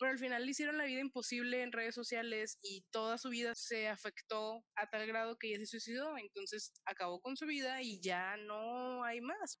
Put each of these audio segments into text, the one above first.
pero al final le hicieron la vida imposible en redes sociales y toda su vida se afectó a tal grado que ella se suicidó, entonces acabó con su vida y ya no hay más.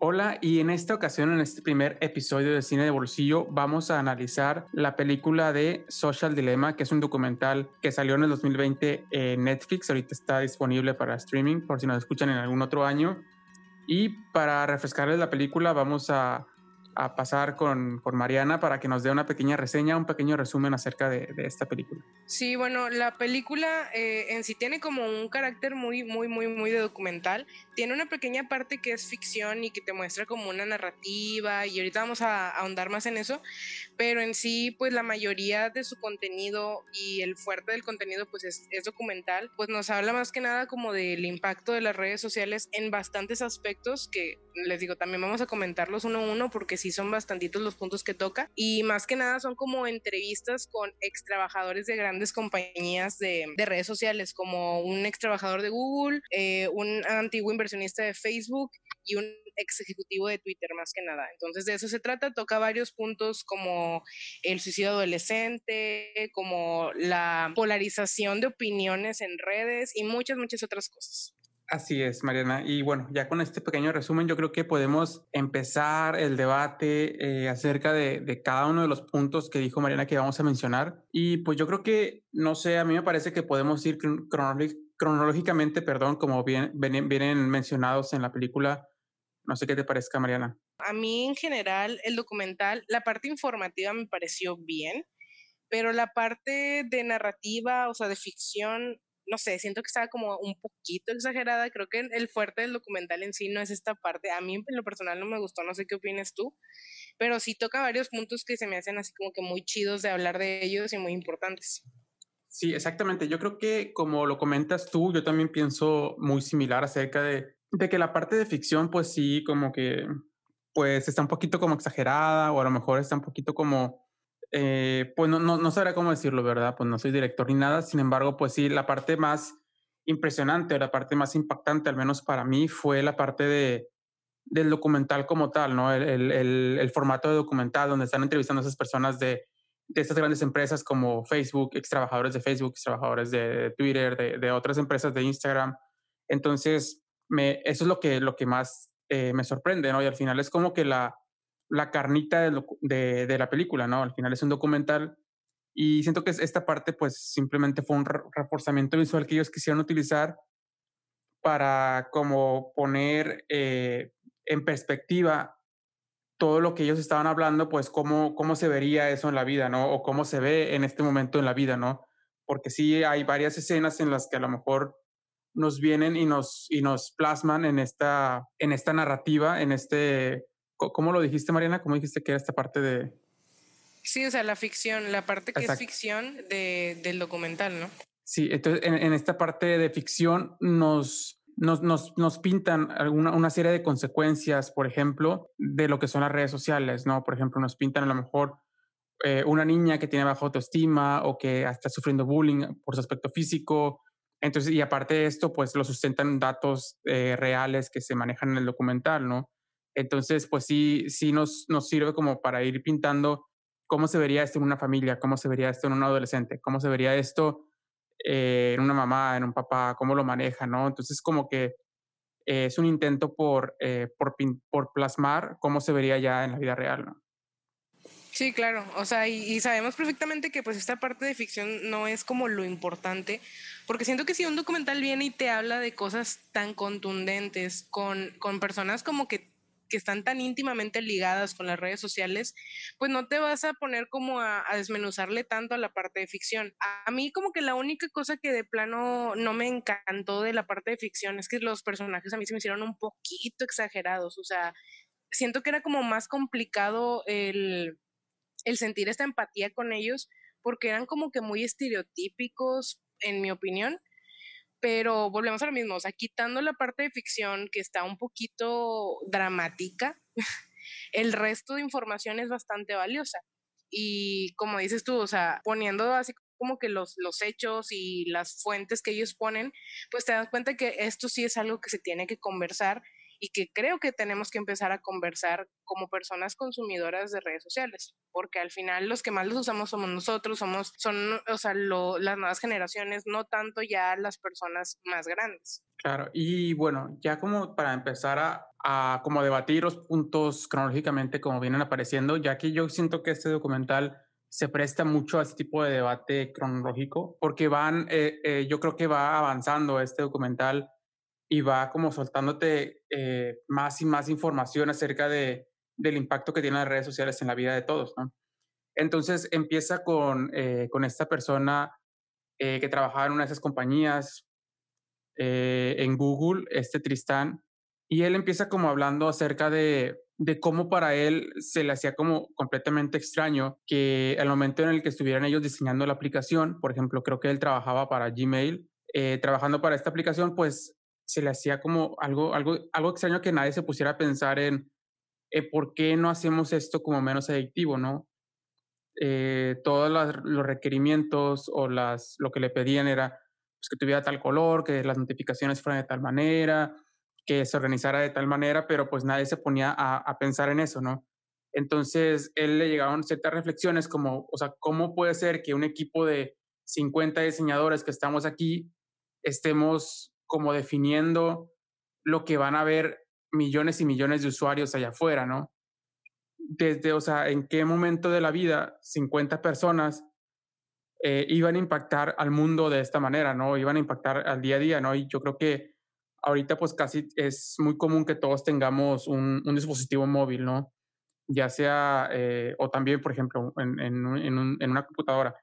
Hola, y en esta ocasión, en este primer episodio de Cine de Bolsillo, vamos a analizar la película de Social Dilemma, que es un documental que salió en el 2020 en Netflix, ahorita está disponible para streaming, por si nos escuchan en algún otro año. Y para refrescarles la película, vamos a a pasar con, Mariana para que nos dé una pequeña reseña, un pequeño resumen acerca de, esta película. Sí, bueno, la película eh, en sí tiene como un carácter muy, muy, muy, muy de documental. Tiene una pequeña parte que es ficción y que te muestra como una narrativa y ahorita vamos a, ahondar más en eso, pero en sí, pues la mayoría de su contenido y el fuerte del contenido, pues es, documental, pues nos habla más que nada como del impacto de las redes sociales en bastantes aspectos que les digo, también vamos a comentarlos uno a uno porque sí son bastantitos los puntos que toca y más que nada son como entrevistas con ex trabajadores de grandes compañías de, redes sociales como un ex trabajador de Google, eh, un antiguo inversionista de Facebook y un ex ejecutivo de Twitter más que nada. Entonces de eso se trata, toca varios puntos como el suicidio adolescente, como la polarización de opiniones en redes y muchas, muchas otras cosas. Así es, Mariana. Y bueno, ya con este pequeño resumen, yo creo que podemos empezar el debate eh, acerca de, cada uno de los puntos que dijo Mariana que vamos a mencionar. Y pues yo creo que, no sé, a mí me parece que podemos ir cronológicamente, perdón, como bien, vienen mencionados en la película. No sé qué te parezca, Mariana. A mí en general, el documental, la parte informativa me pareció bien, pero la parte de narrativa, o sea, de ficción, no sé, siento que estaba como un poquito exagerada. Creo que el fuerte del documental en sí no es esta parte. A mí en lo personal no me gustó, no sé qué opinas tú, pero sí toca varios puntos que se me hacen así como que muy chidos de hablar de ellos y muy importantes. Sí, exactamente. Yo creo que como lo comentas tú, yo también pienso muy similar acerca de, de que la parte de ficción, pues sí, como que, pues está un poquito como exagerada o a lo mejor está un poquito como eh, pues no, no, no cómo decirlo, ¿verdad? Pues no soy director ni nada, sin embargo, pues sí, la parte más impresionante, la parte más impactante, al menos para mí, fue la parte de, del documental como tal, ¿no? El, el, el, formato de documental donde están entrevistando a esas personas de, de estas grandes empresas como Facebook, ex trabajadores de Facebook, ex trabajadores de Twitter, de, de, otras empresas de Instagram. Entonces, eso es lo que, lo que más eh, me sorprende, ¿no? Y al final es como que la, la carnita de, de, la película, ¿no? Al final es un documental y siento que esta parte pues simplemente fue un reforzamiento visual que ellos quisieron utilizar para como poner eh, en perspectiva todo lo que ellos estaban hablando, pues cómo, cómo se vería eso en la vida, ¿no? O cómo se ve en este momento en la vida, ¿no? Porque sí hay varias escenas en las que a lo mejor nos vienen y nos, y nos plasman en esta, en esta narrativa, en este ¿Cómo lo dijiste, Mariana? ¿Cómo dijiste que era esta parte de...? Sí, o sea, la ficción, la parte que es ficción de, del documental, ¿no? Sí, entonces en, esta parte de ficción nos, nos, nos, nos pintan alguna, una serie de consecuencias, por ejemplo, de lo que son las redes sociales, ¿no? Por ejemplo, nos pintan a lo mejor eh, una niña que tiene baja autoestima o que está sufriendo bullying por su aspecto físico. Entonces, y aparte de esto, pues lo sustentan datos eh, reales que se manejan en el documental, ¿no? Entonces, pues sí, sí nos, nos sirve como para ir pintando cómo se vería esto en una familia, cómo se vería esto en un adolescente, cómo se vería esto eh, en una mamá, en un papá, cómo lo maneja, ¿no? Entonces, como que es un intento por, eh, por, por, plasmar cómo se vería ya en la vida real, ¿no? Sí, claro, o sea, y, sabemos perfectamente que pues esta parte de ficción no es como lo importante, porque siento que si un documental viene y te habla de cosas tan contundentes con, con personas como que que están tan íntimamente ligadas con las redes sociales, pues no te vas a poner como a, desmenuzarle tanto a la parte de ficción. A, mí como que la única cosa que de plano no me encantó de la parte de ficción es que los personajes a mí se me hicieron un poquito exagerados, o sea, siento que era como más complicado el, el sentir esta empatía con ellos porque eran como que muy estereotípicos, en mi opinión pero volvemos a lo mismo, o sea, quitando la parte de ficción que está un poquito dramática, el resto de información es bastante valiosa. Y como dices tú, o sea, poniendo así como que los, los hechos y las fuentes que ellos ponen, pues te das cuenta que esto sí es algo que se tiene que conversar y que creo que tenemos que empezar a conversar como personas consumidoras de redes sociales, porque al final los que más los usamos somos nosotros, somos, son, o sea, las nuevas generaciones, no tanto ya las personas más grandes. Claro, y bueno, ya como para empezar a, a como debatir los puntos cronológicamente como vienen apareciendo, ya que yo siento que este documental se presta mucho a este tipo de debate cronológico, porque van, eh, eh, yo creo que va avanzando este documental y va como soltándote eh, más y más información acerca de, del impacto que tienen las redes sociales en la vida de todos. Entonces empieza con, eh, con esta persona eh, que trabajaba en una de esas compañías en Google, este Tristán, y él empieza como hablando acerca de, de cómo para él se le hacía como completamente extraño que al momento en el que estuvieran ellos diseñando la aplicación, por ejemplo, creo que él trabajaba para Gmail, trabajando para esta aplicación, pues se le hacía como algo, algo, algo extraño que nadie se pusiera a pensar en eh, por qué no hacemos esto como menos adictivo, ¿no? Eh, todos los requerimientos o las, lo que le pedían era pues, que tuviera tal color, que las notificaciones fueran de tal manera, que se organizara de tal manera, pero pues nadie se ponía a, pensar en eso, ¿no? Entonces, él le llegaron ciertas reflexiones como, o sea, ¿cómo puede ser que un equipo de 50 diseñadores que estamos aquí estemos como definiendo lo que van a ver millones y millones de usuarios allá afuera, ¿no? Desde, o sea, en qué momento de la vida 50 personas eh, iban a impactar al mundo de esta manera, ¿no? Iban a impactar al día a día, ¿no? Y yo creo que ahorita pues casi es muy común que todos tengamos un, dispositivo móvil, ¿no? Ya sea, eh, o también, por ejemplo, en, en, una computadora.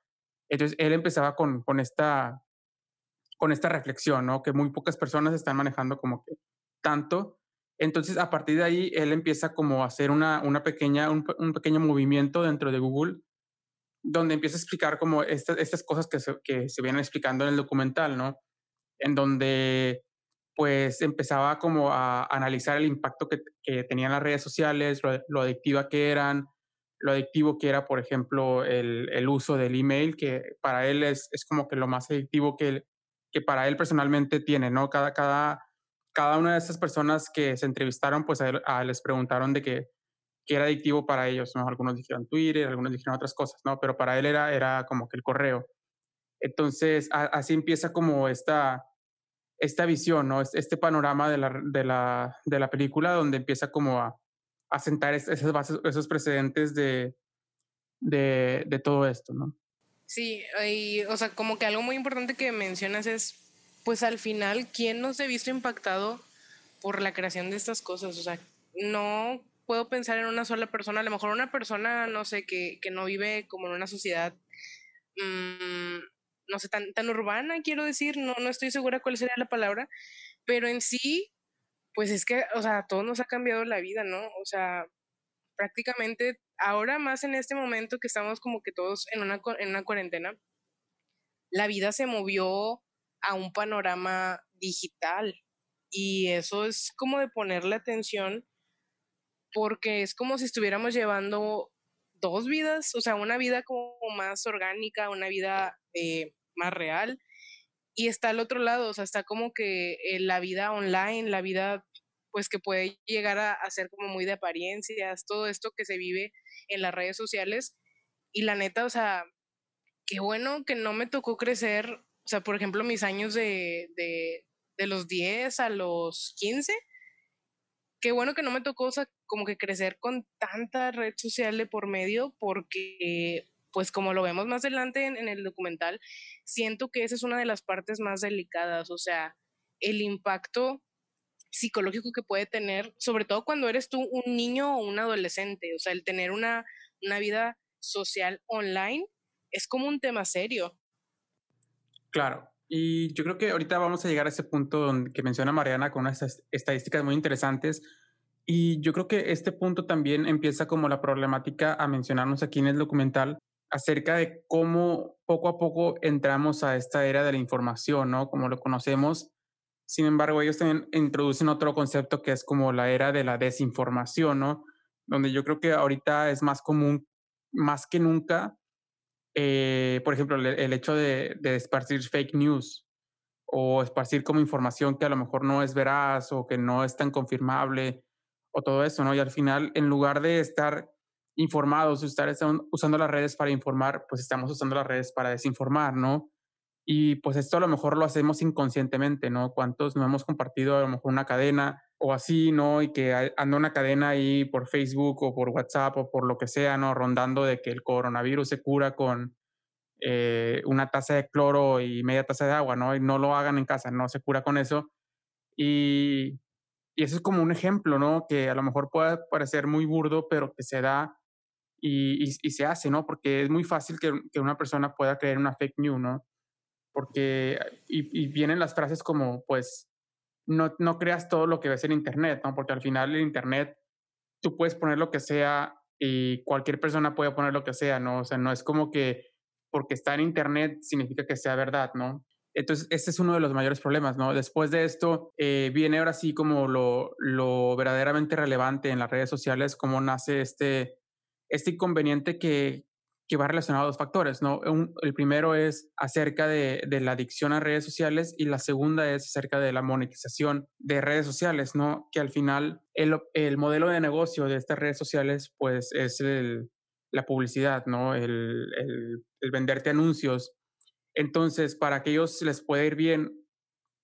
Entonces, él empezaba con, con esta con esta reflexión, ¿no? Que muy pocas personas están manejando como que tanto. Entonces, a partir de ahí, él empieza como a hacer una, una pequeña, un, pequeño movimiento dentro de Google, donde empieza a explicar como estas, estas cosas que se, que se vienen explicando en el documental, ¿no? En donde, pues, empezaba como a analizar el impacto que, tenían las redes sociales, lo, lo, adictiva que eran, lo adictivo que era, por ejemplo, el, el uso del email, que para él es, es como que lo más adictivo que, que para él personalmente tiene, ¿no? Cada, cada, cada una de esas personas que se entrevistaron, pues a, les preguntaron de qué, era adictivo para ellos, ¿no? Algunos dijeron Twitter, algunos dijeron otras cosas, ¿no? Pero para él era, era como que el correo. Entonces, así empieza como esta, esta visión, ¿no? Este panorama de la, de la, de la película donde empieza como a, a sentar esas bases, esos precedentes de, de, de todo esto, ¿no? Sí, o sea, como que algo muy importante que mencionas es, pues al final, ¿quién no se ha visto impactado por la creación de estas cosas? O sea, no puedo pensar en una sola persona, a lo mejor una persona, no sé, que, que no vive como en una sociedad, mmm, no sé, tan, tan urbana, quiero decir, no, no estoy segura cuál sería la palabra, pero en sí, pues es que, o sea, a todos nos ha cambiado la vida, ¿no? O sea, prácticamente ahora más en este momento que estamos como que todos en una, en una cuarentena, la vida se movió a un panorama digital. Y eso es como de ponerle atención porque es como si estuviéramos llevando dos vidas, o sea, una vida como más orgánica, una vida eh, más real. Y está al otro lado, o sea, está como que eh, la vida online, la vida pues que puede llegar a, a, ser como muy de apariencias, todo esto que se vive en las redes sociales. Y la neta, o sea, qué bueno que no me tocó crecer, o sea, por ejemplo, mis años de, de, de los 10 a los 15, qué bueno que no me tocó, o sea, como que crecer con tanta red social de por medio, porque, pues como lo vemos más adelante en, en el documental, siento que esa es una de las partes más delicadas, o sea, el impacto psicológico que puede tener, sobre todo cuando eres tú un niño o un adolescente. O sea, el tener una, una vida social online es como un tema serio. Claro. Y yo creo que ahorita vamos a llegar a ese punto que menciona Mariana con unas estadísticas muy interesantes. Y yo creo que este punto también empieza como la problemática a mencionarnos aquí en el documental acerca de cómo poco a poco entramos a esta era de la información, ¿no? Como lo conocemos. Sin embargo, ellos también introducen otro concepto que es como la era de la desinformación, ¿no? Donde yo creo que ahorita es más común, más que nunca, eh, por ejemplo, el, hecho de, esparcir fake news o esparcir como información que a lo mejor no es veraz o que no es tan confirmable o todo eso, ¿no? Y al final, en lugar de estar informados, estar usando las redes para informar, pues estamos usando las redes para desinformar, ¿no? Y pues esto a lo mejor lo hacemos inconscientemente, ¿no? ¿Cuántos no hemos compartido a lo mejor una cadena o así, ¿no? Y que anda una cadena ahí por Facebook o por WhatsApp o por lo que sea, ¿no? Rondando de que el coronavirus se cura con eh, una taza de cloro y media taza de agua, ¿no? Y no lo hagan en casa, no se cura con eso. Y, y eso es como un ejemplo, ¿no? Que a lo mejor puede parecer muy burdo, pero que se da y, y, se hace, ¿no? Porque es muy fácil que, que una persona pueda creer una fake news, ¿no? Porque y, vienen las frases como, pues, no, no creas todo lo que ves en Internet, ¿no? Porque al final en Internet tú puedes poner lo que sea y cualquier persona puede poner lo que sea, ¿no? O sea, no es como que porque está en Internet significa que sea verdad, ¿no? Entonces, ese es uno de los mayores problemas, ¿no? Después de esto, eh, viene ahora sí como lo, lo verdaderamente relevante en las redes sociales, cómo nace este, este inconveniente que, que va relacionado a dos factores, ¿no? el primero es acerca de, la adicción a redes sociales y la segunda es acerca de la monetización de redes sociales, ¿no? Que al final el, modelo de negocio de estas redes sociales, pues es la publicidad, ¿no? El, venderte anuncios. Entonces, para que ellos les pueda ir bien,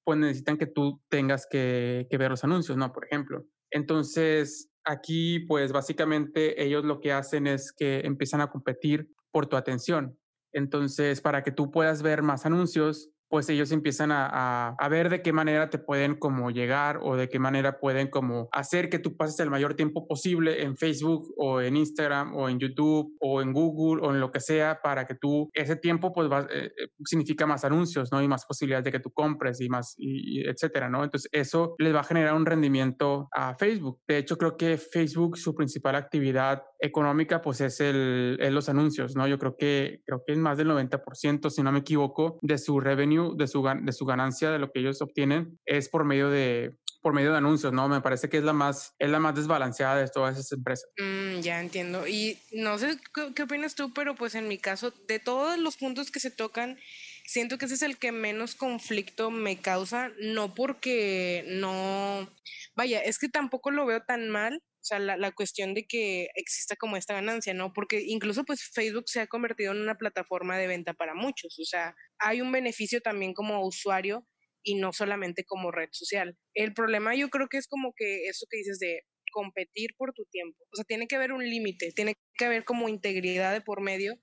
pues necesitan que tú tengas que, que ver los anuncios, ¿no? Por ejemplo. Entonces, aquí, pues básicamente ellos lo que hacen es que empiezan a competir por tu atención. Entonces, para que tú puedas ver más anuncios, pues ellos empiezan a, a, ver de qué manera te pueden como llegar o de qué manera pueden como hacer que tú pases el mayor tiempo posible en Facebook o en Instagram o en YouTube o en Google o en lo que sea para que tú ese tiempo pues va, eh, eh, significa más anuncios, ¿no? Y más posibilidades de que tú compres y más, y, etcétera, ¿no? Entonces eso les va a generar un rendimiento a Facebook. De hecho, creo que Facebook, su principal actividad económica pues es, el, los anuncios, ¿no? Yo creo que, creo que es más del 90%, si no me equivoco, de su revenue de su, de su ganancia, de lo que ellos obtienen, es por medio de, por medio de anuncios, ¿no? Me parece que es la más, es la más desbalanceada de todas esas empresas. Mm, ya entiendo. Y no sé qué, opinas tú, pero pues en mi caso, de todos los puntos que se tocan, siento que ese es el que menos conflicto me causa, no porque no, vaya, es que tampoco lo veo tan mal, sea, la, la, cuestión de que exista como esta ganancia, ¿no? Porque incluso pues Facebook se ha convertido en una plataforma de venta para muchos, o sea, hay un beneficio también como usuario y no solamente como red social. El problema yo creo que es como que eso que dices de competir por tu tiempo, o sea, tiene que haber un límite, tiene que haber como integridad de por medio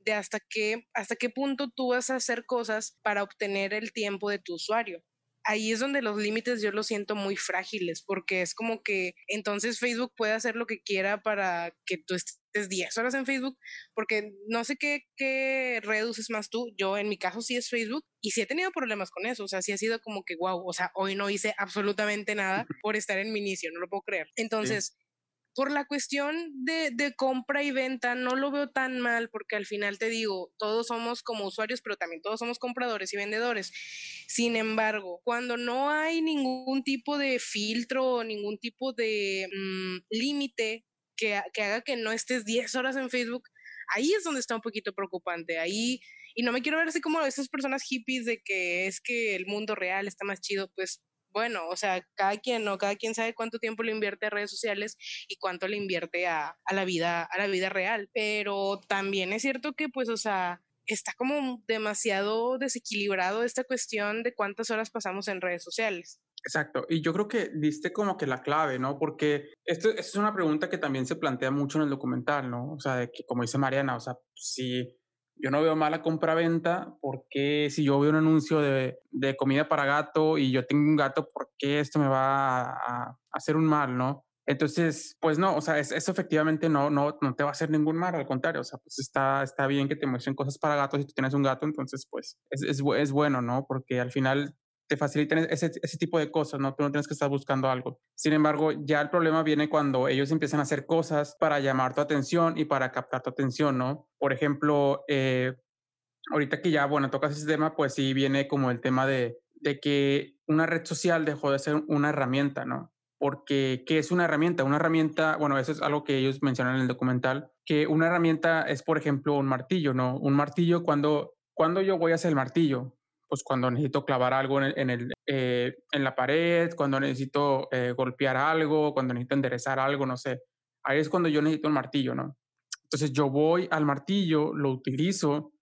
de hasta qué, hasta qué punto tú vas a hacer cosas para obtener el tiempo de tu usuario ahí es donde los límites yo los siento muy frágiles, porque es como que entonces Facebook puede hacer lo que quiera para que tú estés 10 horas en Facebook, porque no sé qué, qué red uses más tú, yo en mi caso sí es Facebook, y sí he tenido problemas con eso, o sea, sí ha sido como que, wow, o sea, hoy no hice absolutamente nada por estar en mi inicio, no lo puedo creer. Entonces por la cuestión de, compra y venta no lo veo tan mal porque al final te digo, todos somos como usuarios, pero también todos somos compradores y vendedores. Sin embargo, cuando no hay ningún tipo de filtro o ningún tipo de mm, límite que, que haga que no estés 10 horas en Facebook, ahí es donde está un poquito preocupante. Ahí, y no me quiero ver así como esas personas hippies de que es que el mundo real está más chido, pues bueno, o sea, cada quien, ¿no? Cada quien sabe cuánto tiempo le invierte a redes sociales y cuánto le invierte a, la vida, a la vida real. Pero también es cierto que, pues, o sea, está como demasiado desequilibrado esta cuestión de cuántas horas pasamos en redes sociales. Exacto, y yo creo que diste como que la clave, ¿no? Porque esto, esto, es una pregunta que también se plantea mucho en el documental, ¿no? O sea, de que como dice Mariana, o sea, si yo no veo mala compra-venta porque si yo veo un anuncio de, de, comida para gato y yo tengo un gato, ¿por qué esto me va a, hacer un mal, no? Entonces, pues no, o sea, eso efectivamente no, no, no te va a hacer ningún mal, al contrario, o sea, pues está, está bien que te muestren cosas para gatos si tú tienes un gato, entonces pues es, es, es bueno, ¿no? Porque al final te facilitan ese, ese, tipo de cosas, ¿no? Tú no tienes que estar buscando algo. Sin embargo, ya el problema viene cuando ellos empiezan a hacer cosas para llamar tu atención y para captar tu atención, ¿no? Por ejemplo, eh, ahorita que ya, bueno, tocas ese tema, pues sí viene como el tema de, de que una red social dejó de ser una herramienta, ¿no? Porque, ¿qué es una herramienta? Una herramienta, bueno, eso es algo que ellos mencionan en el documental, que una herramienta es, por ejemplo, un martillo, ¿no? Un martillo, cuando, cuando yo voy a hacer el martillo, pues cuando necesito clavar algo en, el, eh, en la pared, cuando necesito eh, golpear algo, cuando necesito enderezar algo, no sé. Ahí es cuando yo necesito un martillo, ¿no? Entonces yo voy al martillo, lo utilizo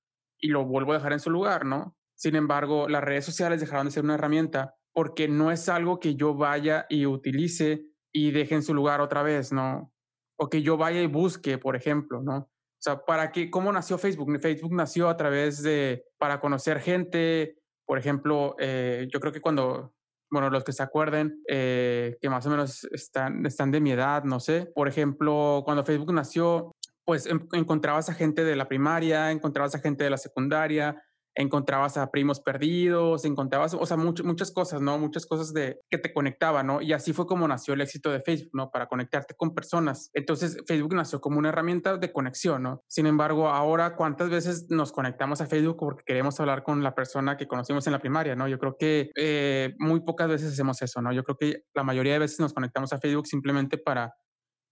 y lo vuelvo a dejar en su lugar, ¿no? Sin embargo, las redes sociales dejaron de ser una herramienta porque no es algo que yo vaya y utilice y deje en su lugar otra vez, ¿no? O que yo vaya y busque, por ejemplo, ¿no? Sea, ¿para qué? ¿Cómo nació Facebook? Facebook nació a través de, para conocer gente, por ejemplo, eh, yo creo que cuando, bueno, los que se acuerden, eh, que más o menos están, están de mi edad, no sé, por ejemplo, cuando Facebook nació, pues encontrabas a gente de la primaria, encontrabas a gente de la secundaria, encontrabas a primos perdidos, encontrabas, o sea, muchas cosas, ¿no? Muchas cosas de que te conectaban, ¿no? Y así fue como nació el éxito de Facebook, ¿no? Para conectarte con personas. Entonces, Facebook nació como una herramienta de conexión, ¿no? Sin embargo, ahora, ¿cuántas veces nos conectamos a Facebook porque queremos hablar con la persona que conocimos en la primaria, ¿no? Yo creo que eh, muy pocas veces hacemos eso, ¿no? Yo creo que la mayoría de veces nos conectamos a Facebook simplemente para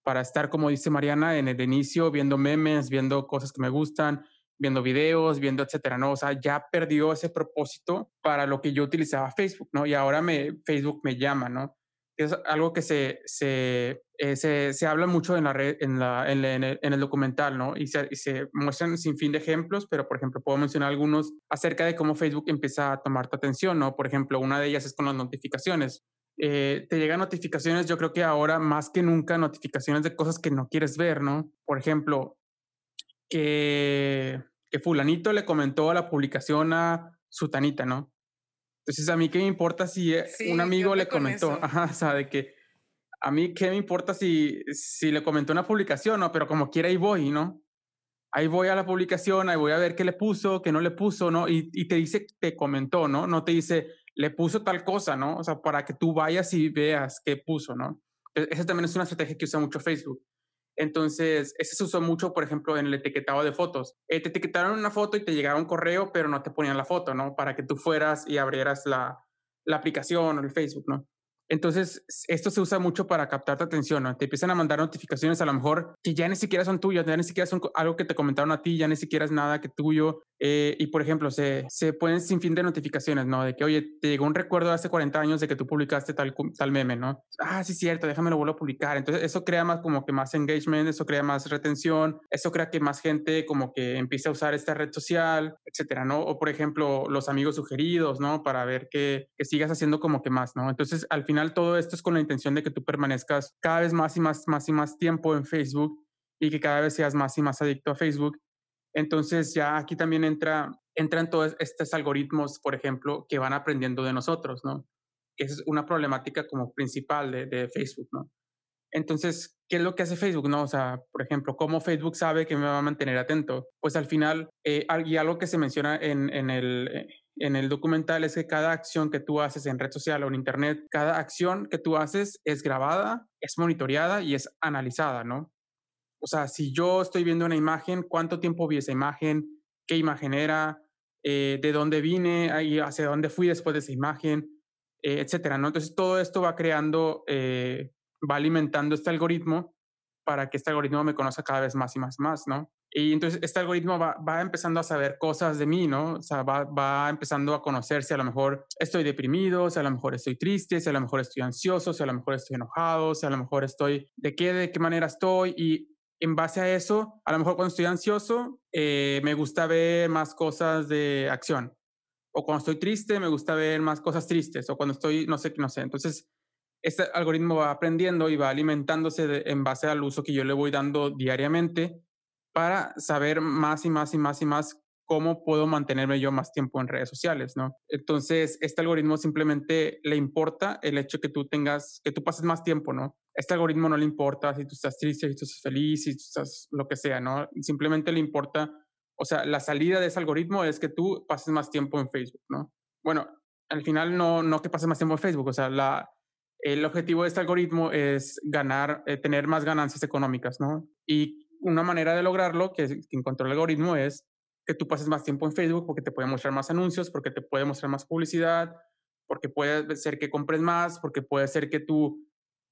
para estar, como dice Mariana, en el inicio, viendo memes, viendo cosas que me gustan, viendo videos, viendo etcétera, ¿no? O sea, ya perdió ese propósito para lo que yo utilizaba Facebook, ¿no? Y ahora me, Facebook me llama, ¿no? Es algo que se, se, eh, se, se, habla mucho en, la red, en, la, en, el, en el, documental, ¿no? Y se, y se, muestran sin fin de ejemplos, pero por ejemplo, puedo mencionar algunos acerca de cómo Facebook empieza a tomar tu atención, ¿no? Por ejemplo, una de ellas es con las notificaciones. Eh, te llegan notificaciones, yo creo que ahora más que nunca, notificaciones de cosas que no quieres ver, ¿no? Por ejemplo, que, que fulanito le comentó la publicación a Sutanita, ¿no? Entonces, a mí qué me importa si eh, un amigo le comentó, ajá, o sea, de que a mí qué me importa si, si le comentó una publicación, ¿no? Pero como quiera ahí voy, ¿no? Ahí voy a la publicación, ahí voy a ver qué le puso, qué no le puso, ¿no? Y, y te dice, te comentó, ¿no? No te dice, le puso tal cosa, ¿no? O sea, para que tú vayas y veas qué puso, ¿no? E, esa también es una estrategia que usa mucho Facebook. Entonces, ese se usó mucho, por ejemplo, en el etiquetado de fotos. Eh, te etiquetaron una foto y te llegaba un correo, pero no te ponían la foto, ¿no? Para que tú fueras y abrieras la, la aplicación o el Facebook, ¿no? Entonces, esto se usa mucho para captar tu atención, ¿no? Te empiezan a mandar notificaciones a lo mejor que ya ni siquiera son tuyas, ya ni siquiera son algo que te comentaron a ti, ya ni siquiera es nada que tuyo. Eh, y por ejemplo, se, se pueden sin fin de notificaciones, ¿no? De que, oye, te llegó un recuerdo de hace 40 años de que tú publicaste tal, tal meme, ¿no? Ah, sí, cierto, déjame lo vuelvo a publicar. Entonces, eso crea más como que más engagement, eso crea más retención, eso crea que más gente como que empiece a usar esta red social, etcétera, ¿no? O por ejemplo, los amigos sugeridos, ¿no? Para ver que, que sigas haciendo como que más, ¿no? Entonces, al final todo esto es con la intención de que tú permanezcas cada vez más y más, más y más tiempo en Facebook y que cada vez seas más y más adicto a Facebook. Entonces ya aquí también entra, entran todos estos algoritmos, por ejemplo, que van aprendiendo de nosotros, ¿no? Es una problemática como principal de, Facebook, ¿no? Entonces, ¿qué es lo que hace Facebook, no? O sea, por ejemplo, ¿cómo Facebook sabe que me va a mantener atento? Pues al final, eh, y algo que se menciona en, en el, eh, en el documental es que cada acción que tú haces en red social o en internet, cada acción que tú haces es grabada, es monitoreada y es analizada, ¿no? O sea, si yo estoy viendo una imagen, ¿cuánto tiempo vi esa imagen? ¿Qué imagen era? Eh, ¿De dónde vine? ¿Y hacia dónde fui después de esa imagen? Eh, etcétera, ¿no? Entonces todo esto va creando, eh, va alimentando este algoritmo para que este algoritmo me conozca cada vez más y más y más, ¿no? Y entonces este algoritmo va, va, empezando a saber cosas de mí, ¿no? O sea, va, va, empezando a conocer si a lo mejor estoy deprimido, si a lo mejor estoy triste, si a lo mejor estoy ansioso, si a lo mejor estoy enojado, si a lo mejor estoy de qué, de qué manera estoy. Y en base a eso, a lo mejor cuando estoy ansioso, eh, me gusta ver más cosas de acción. O cuando estoy triste, me gusta ver más cosas tristes. O cuando estoy, no sé, no sé. Entonces, este algoritmo va aprendiendo y va alimentándose en base al uso que yo le voy dando diariamente para saber más y más y más y más cómo puedo mantenerme yo más tiempo en redes sociales, ¿no? Entonces, este algoritmo simplemente le importa el hecho que tú tengas, que tú pases más tiempo, ¿no? Este algoritmo no le importa si tú estás triste, si tú estás feliz, si tú estás lo que sea, ¿no? Simplemente le importa, o sea, la salida de ese algoritmo es que tú pases más tiempo en Facebook, ¿no? Bueno, al final no, no que pases más tiempo en Facebook, o sea, la, el objetivo de este algoritmo es ganar, eh, tener más ganancias económicas, ¿no? Y una manera de lograrlo que, que encontró el algoritmo es que tú pases más tiempo en Facebook porque te puede mostrar más anuncios, porque te puede mostrar más publicidad, porque puede ser que compres más, porque puede ser que tú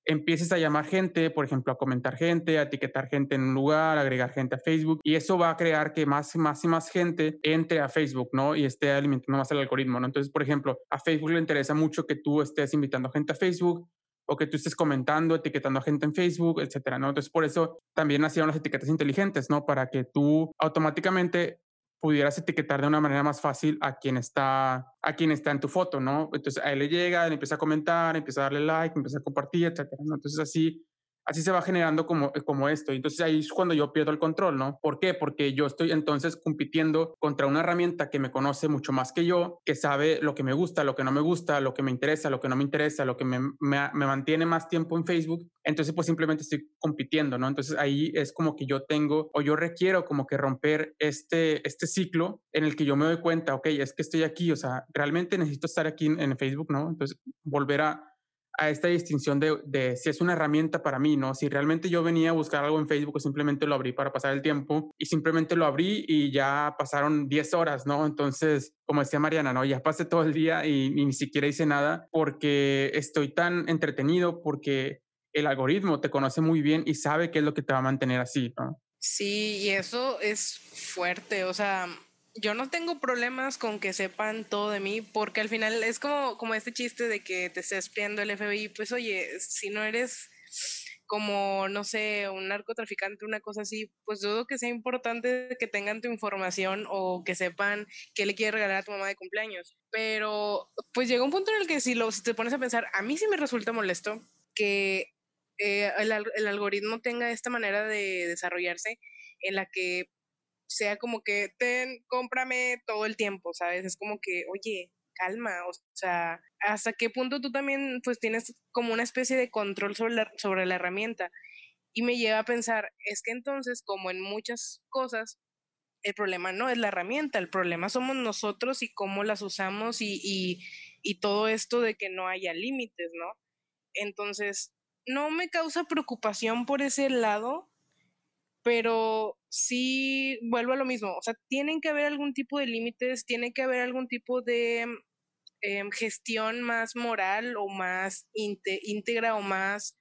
empieces a llamar gente, por ejemplo, a comentar gente, a etiquetar gente en un lugar, agregar gente a Facebook, y eso va a crear que más y más y más gente entre a Facebook, ¿no? Y esté alimentando más el algoritmo, ¿no? Entonces, por ejemplo, a Facebook le interesa mucho que tú estés invitando a gente a Facebook, o que tú estés comentando, etiquetando a gente en Facebook, etcétera, ¿no? Entonces, por eso también nacieron las etiquetas inteligentes, ¿no? Para que tú automáticamente pudieras etiquetar de una manera más fácil a quien está, a quien está en tu foto, ¿no? Entonces a él le llega, le empieza a comentar, empieza a darle like, empieza a compartir, etcétera, ¿no? Entonces así así se va generando como, eh, como esto. Entonces ahí es cuando yo pierdo el control, ¿no? ¿Por qué? Porque yo estoy entonces compitiendo contra una herramienta que me conoce mucho más que yo, que sabe lo que me gusta, lo que no me gusta, lo que me interesa, lo que no me interesa, lo que me, me, mantiene más tiempo en Facebook. Entonces pues simplemente estoy compitiendo, ¿no? Entonces ahí es como que yo tengo o yo requiero como que romper este, este ciclo en el que yo me doy cuenta, ok, es que estoy aquí, o sea, realmente necesito estar aquí en, en Facebook, ¿no? Entonces volver a a esta distinción de, si es una herramienta para mí, ¿no? Si realmente yo venía a buscar algo en Facebook o simplemente lo abrí para pasar el tiempo y simplemente lo abrí y ya pasaron 10 horas, ¿no? Entonces, como decía Mariana, ¿no? Ya pasé todo el día y, y ni siquiera hice nada porque estoy tan entretenido porque el algoritmo te conoce muy bien y sabe qué es lo que te va a mantener así, ¿no? Sí, y eso es fuerte, o sea, yo no tengo problemas con que sepan todo de mí, porque al final es como, como este chiste de que te estés espiando el FBI, pues oye, si no eres como, no sé, un narcotraficante, una cosa así, pues dudo que sea importante que tengan tu información o que sepan qué le quieres regalar a tu mamá de cumpleaños. Pero pues llega un punto en el que si, lo, si te pones a pensar, a mí sí me resulta molesto que eh, el, el algoritmo tenga esta manera de desarrollarse en la que sea como que, ten, cómprame todo el tiempo, ¿sabes? Es como que, oye, calma, o sea, hasta qué punto tú también pues tienes como una especie de control sobre la, sobre la herramienta. Y me lleva a pensar, es que entonces, como en muchas cosas, el problema no es la herramienta, el problema somos nosotros y cómo las usamos y, y, y todo esto de que no haya límites, ¿no? Entonces, no me causa preocupación por ese lado, pero sí vuelvo a lo mismo, o sea, tienen que haber algún tipo de límites, tiene que haber algún tipo de eh, gestión más moral o más íntegra o más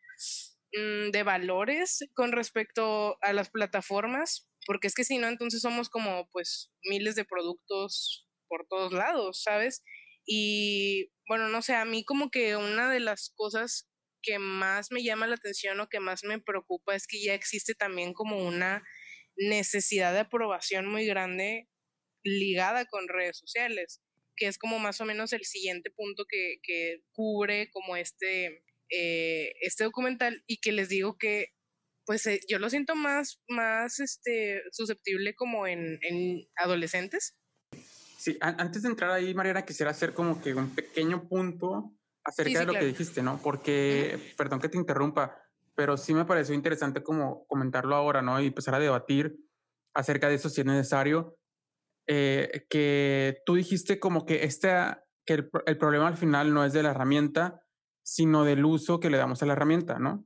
mmm, de valores con respecto a las plataformas, porque es que si no, entonces somos como pues miles de productos por todos lados, ¿sabes? Y bueno, no sé, a mí como que una de las cosas que más me llama la atención o que más me preocupa es que ya existe también como una necesidad de aprobación muy grande ligada con redes sociales, que es como más o menos el siguiente punto que, que cubre como este, eh, este documental y que les digo que pues eh, yo lo siento más, más este, susceptible como en, en adolescentes. Sí, antes de entrar ahí, Mariana, quisiera hacer como que un pequeño punto acerca de lo que dijiste, ¿no? Porque, perdón que te interrumpa, pero sí me pareció interesante como comentarlo ahora, ¿no? Y empezar a debatir acerca de eso si es necesario. Eh, que tú dijiste como que, este, que el, el, problema al final no es de la herramienta, sino del uso que le damos a la herramienta, ¿no?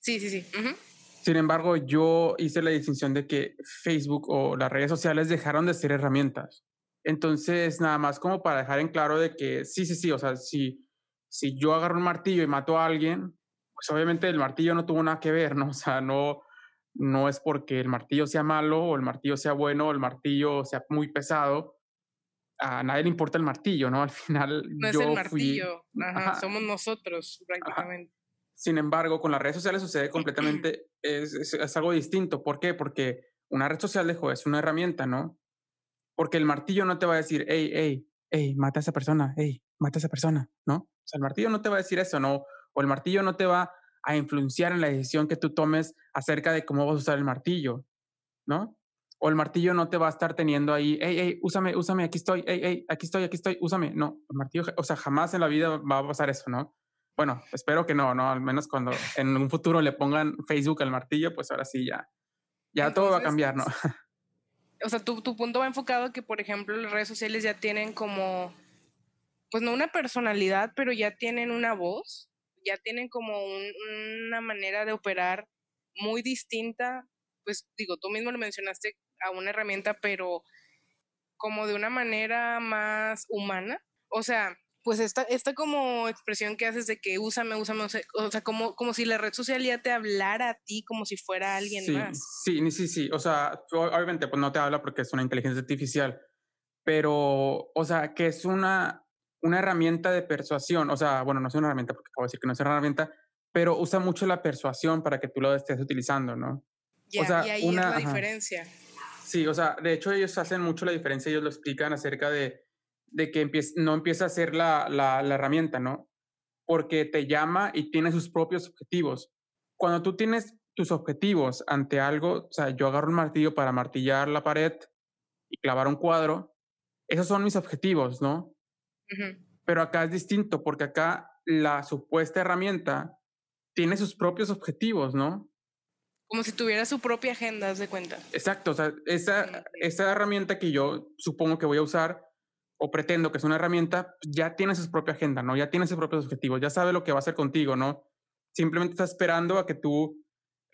Sí, sí, sí. Uh -huh. Sin embargo, yo hice la distinción de que Facebook o las redes sociales dejaron de ser herramientas. Entonces, nada más como para dejar en claro de que sí, sí, sí, o sea, si si yo agarro un martillo y mato a alguien, pues obviamente el martillo no tuvo nada que ver, ¿no? O sea, no, no es porque el martillo sea malo o el martillo sea bueno o el martillo sea muy pesado. A nadie le importa el martillo, ¿no? Al final no yo es el martillo, fui... Ajá, Ajá. somos nosotros prácticamente. Ajá. Sin embargo, con las redes sociales sucede completamente, es, es, es, algo distinto. ¿Por qué? Porque una red social es una herramienta, ¿no? Porque el martillo no te va a decir, hey, hey, hey, mata a esa persona, hey, mata a esa persona, ¿no? O sea, el martillo no te va a decir eso, ¿no? O el martillo no te va a influenciar en la decisión que tú tomes acerca de cómo vas a usar el martillo, ¿no? O el martillo no te va a estar teniendo ahí, hey, hey, úsame, úsame, aquí estoy, hey, hey, aquí estoy, aquí estoy, úsame. No, el martillo, o sea, jamás en la vida va a pasar eso, ¿no? Bueno, espero que no, ¿no? Al menos cuando en un futuro le pongan Facebook al martillo, pues ahora sí ya, ya todo va a cambiar, ¿no? O sea, tu, tu punto va enfocado que, por ejemplo, las redes sociales ya tienen como, pues no una personalidad, pero ya tienen una voz, ya tienen como una manera de operar muy distinta. Pues digo, tú mismo lo mencionaste a una herramienta, pero como de una manera más humana. O sea, pues esta, esta como expresión que haces de que úsame, úsame, o sea, como, como si la red social ya te hablara a ti como si fuera alguien más. Sí, sí, sí, o sea, obviamente pues no te habla porque es una inteligencia artificial, pero, o sea, que es una, una herramienta de persuasión, o sea, bueno, no es una herramienta porque acabo de decir que no es una herramienta, pero usa mucho la persuasión para que tú lo estés utilizando, ¿no? o sea, y ahí una, es la diferencia. Sí, o sea, de hecho ellos hacen mucho la diferencia, ellos lo explican acerca de de que no empieza a ser la, la, herramienta, ¿no? Porque te llama y tiene sus propios objetivos. Cuando tú tienes tus objetivos ante algo, o sea, yo agarro un martillo para martillar la pared y clavar un cuadro, esos son mis objetivos, ¿no? Pero acá es distinto porque acá la supuesta herramienta tiene sus propios objetivos, ¿no? Como si tuviera su propia agenda, de cuenta. Exacto, o sea, esa, esa herramienta que yo supongo que voy a usar o pretendo que es una herramienta, ya tiene su propia agenda, ¿no? Ya tiene sus propios objetivos, ya sabe lo que va a hacer contigo, ¿no? Simplemente está esperando a que tú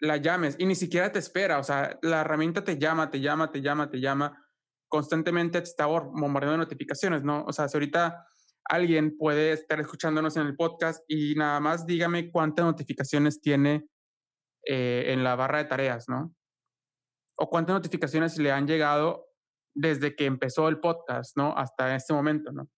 la llames y ni siquiera te espera, o sea, la herramienta te llama, te llama, te llama, te llama, constantemente te está bombardeando de notificaciones, ¿no? O sea, si ahorita alguien puede estar escuchándonos en el podcast y nada más dígame cuántas notificaciones tiene eh, en la barra de tareas, ¿no? O cuántas notificaciones le han llegado desde que empezó el podcast, ¿no? Hasta este momento, ¿no?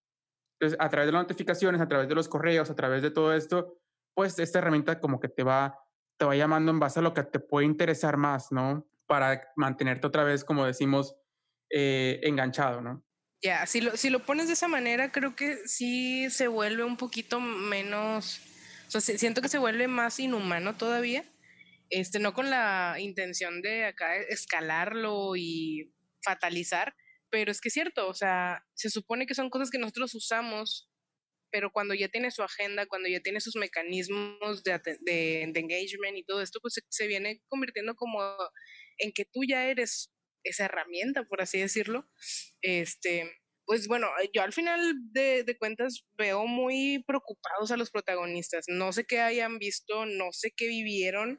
Entonces, a través de las notificaciones, a través de los correos, a través de todo esto, pues esta herramienta como que te va, te va llamando en base a lo que te puede interesar más, ¿no? Para mantenerte otra vez, como decimos, eh, enganchado, ¿no? Ya, si, lo, si lo pones de esa manera, creo que sí se vuelve un poquito menos, o sea, siento que se vuelve más inhumano todavía, este, no con la intención de acá escalarlo y fatalizar, pero es que es cierto, o sea, se supone que son cosas que nosotros usamos, pero cuando ya tiene su agenda, cuando ya tiene sus mecanismos de, de, engagement y todo esto, pues se, viene convirtiendo como en que tú ya eres esa herramienta, por así decirlo. Este, pues bueno, yo al final de, de, cuentas veo muy preocupados a los protagonistas. No sé qué hayan visto, no sé qué vivieron,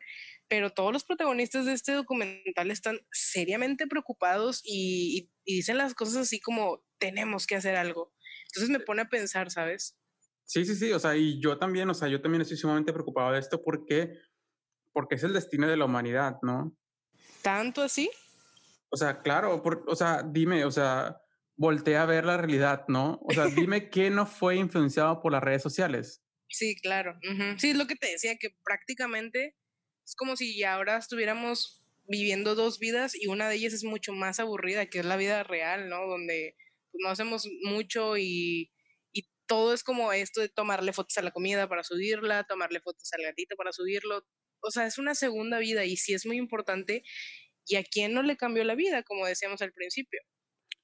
pero todos los protagonistas de este documental están seriamente preocupados y, dicen las cosas así como tenemos que hacer algo. Entonces me pone a pensar, ¿sabes? Sí, sí, sí, o sea, y yo también, o sea, yo también estoy sumamente preocupado de esto porque, porque es el destino de la humanidad, ¿no? ¿Tanto así? O sea, claro, o sea, dime, o sea, voltea a ver la realidad, ¿no? O sea, dime qué no fue influenciado por las redes sociales. Sí, claro. Sí, es lo que te decía, que prácticamente es como si ahora estuviéramos viviendo dos vidas y una de ellas es mucho más aburrida, que es la vida real, ¿no? Donde pues, no hacemos mucho y, y todo es como esto de tomarle fotos a la comida para subirla, tomarle fotos al gatito para subirlo. O sea, es una segunda vida y sí es muy importante. ¿Y a quién no le cambió la vida, como decíamos al principio?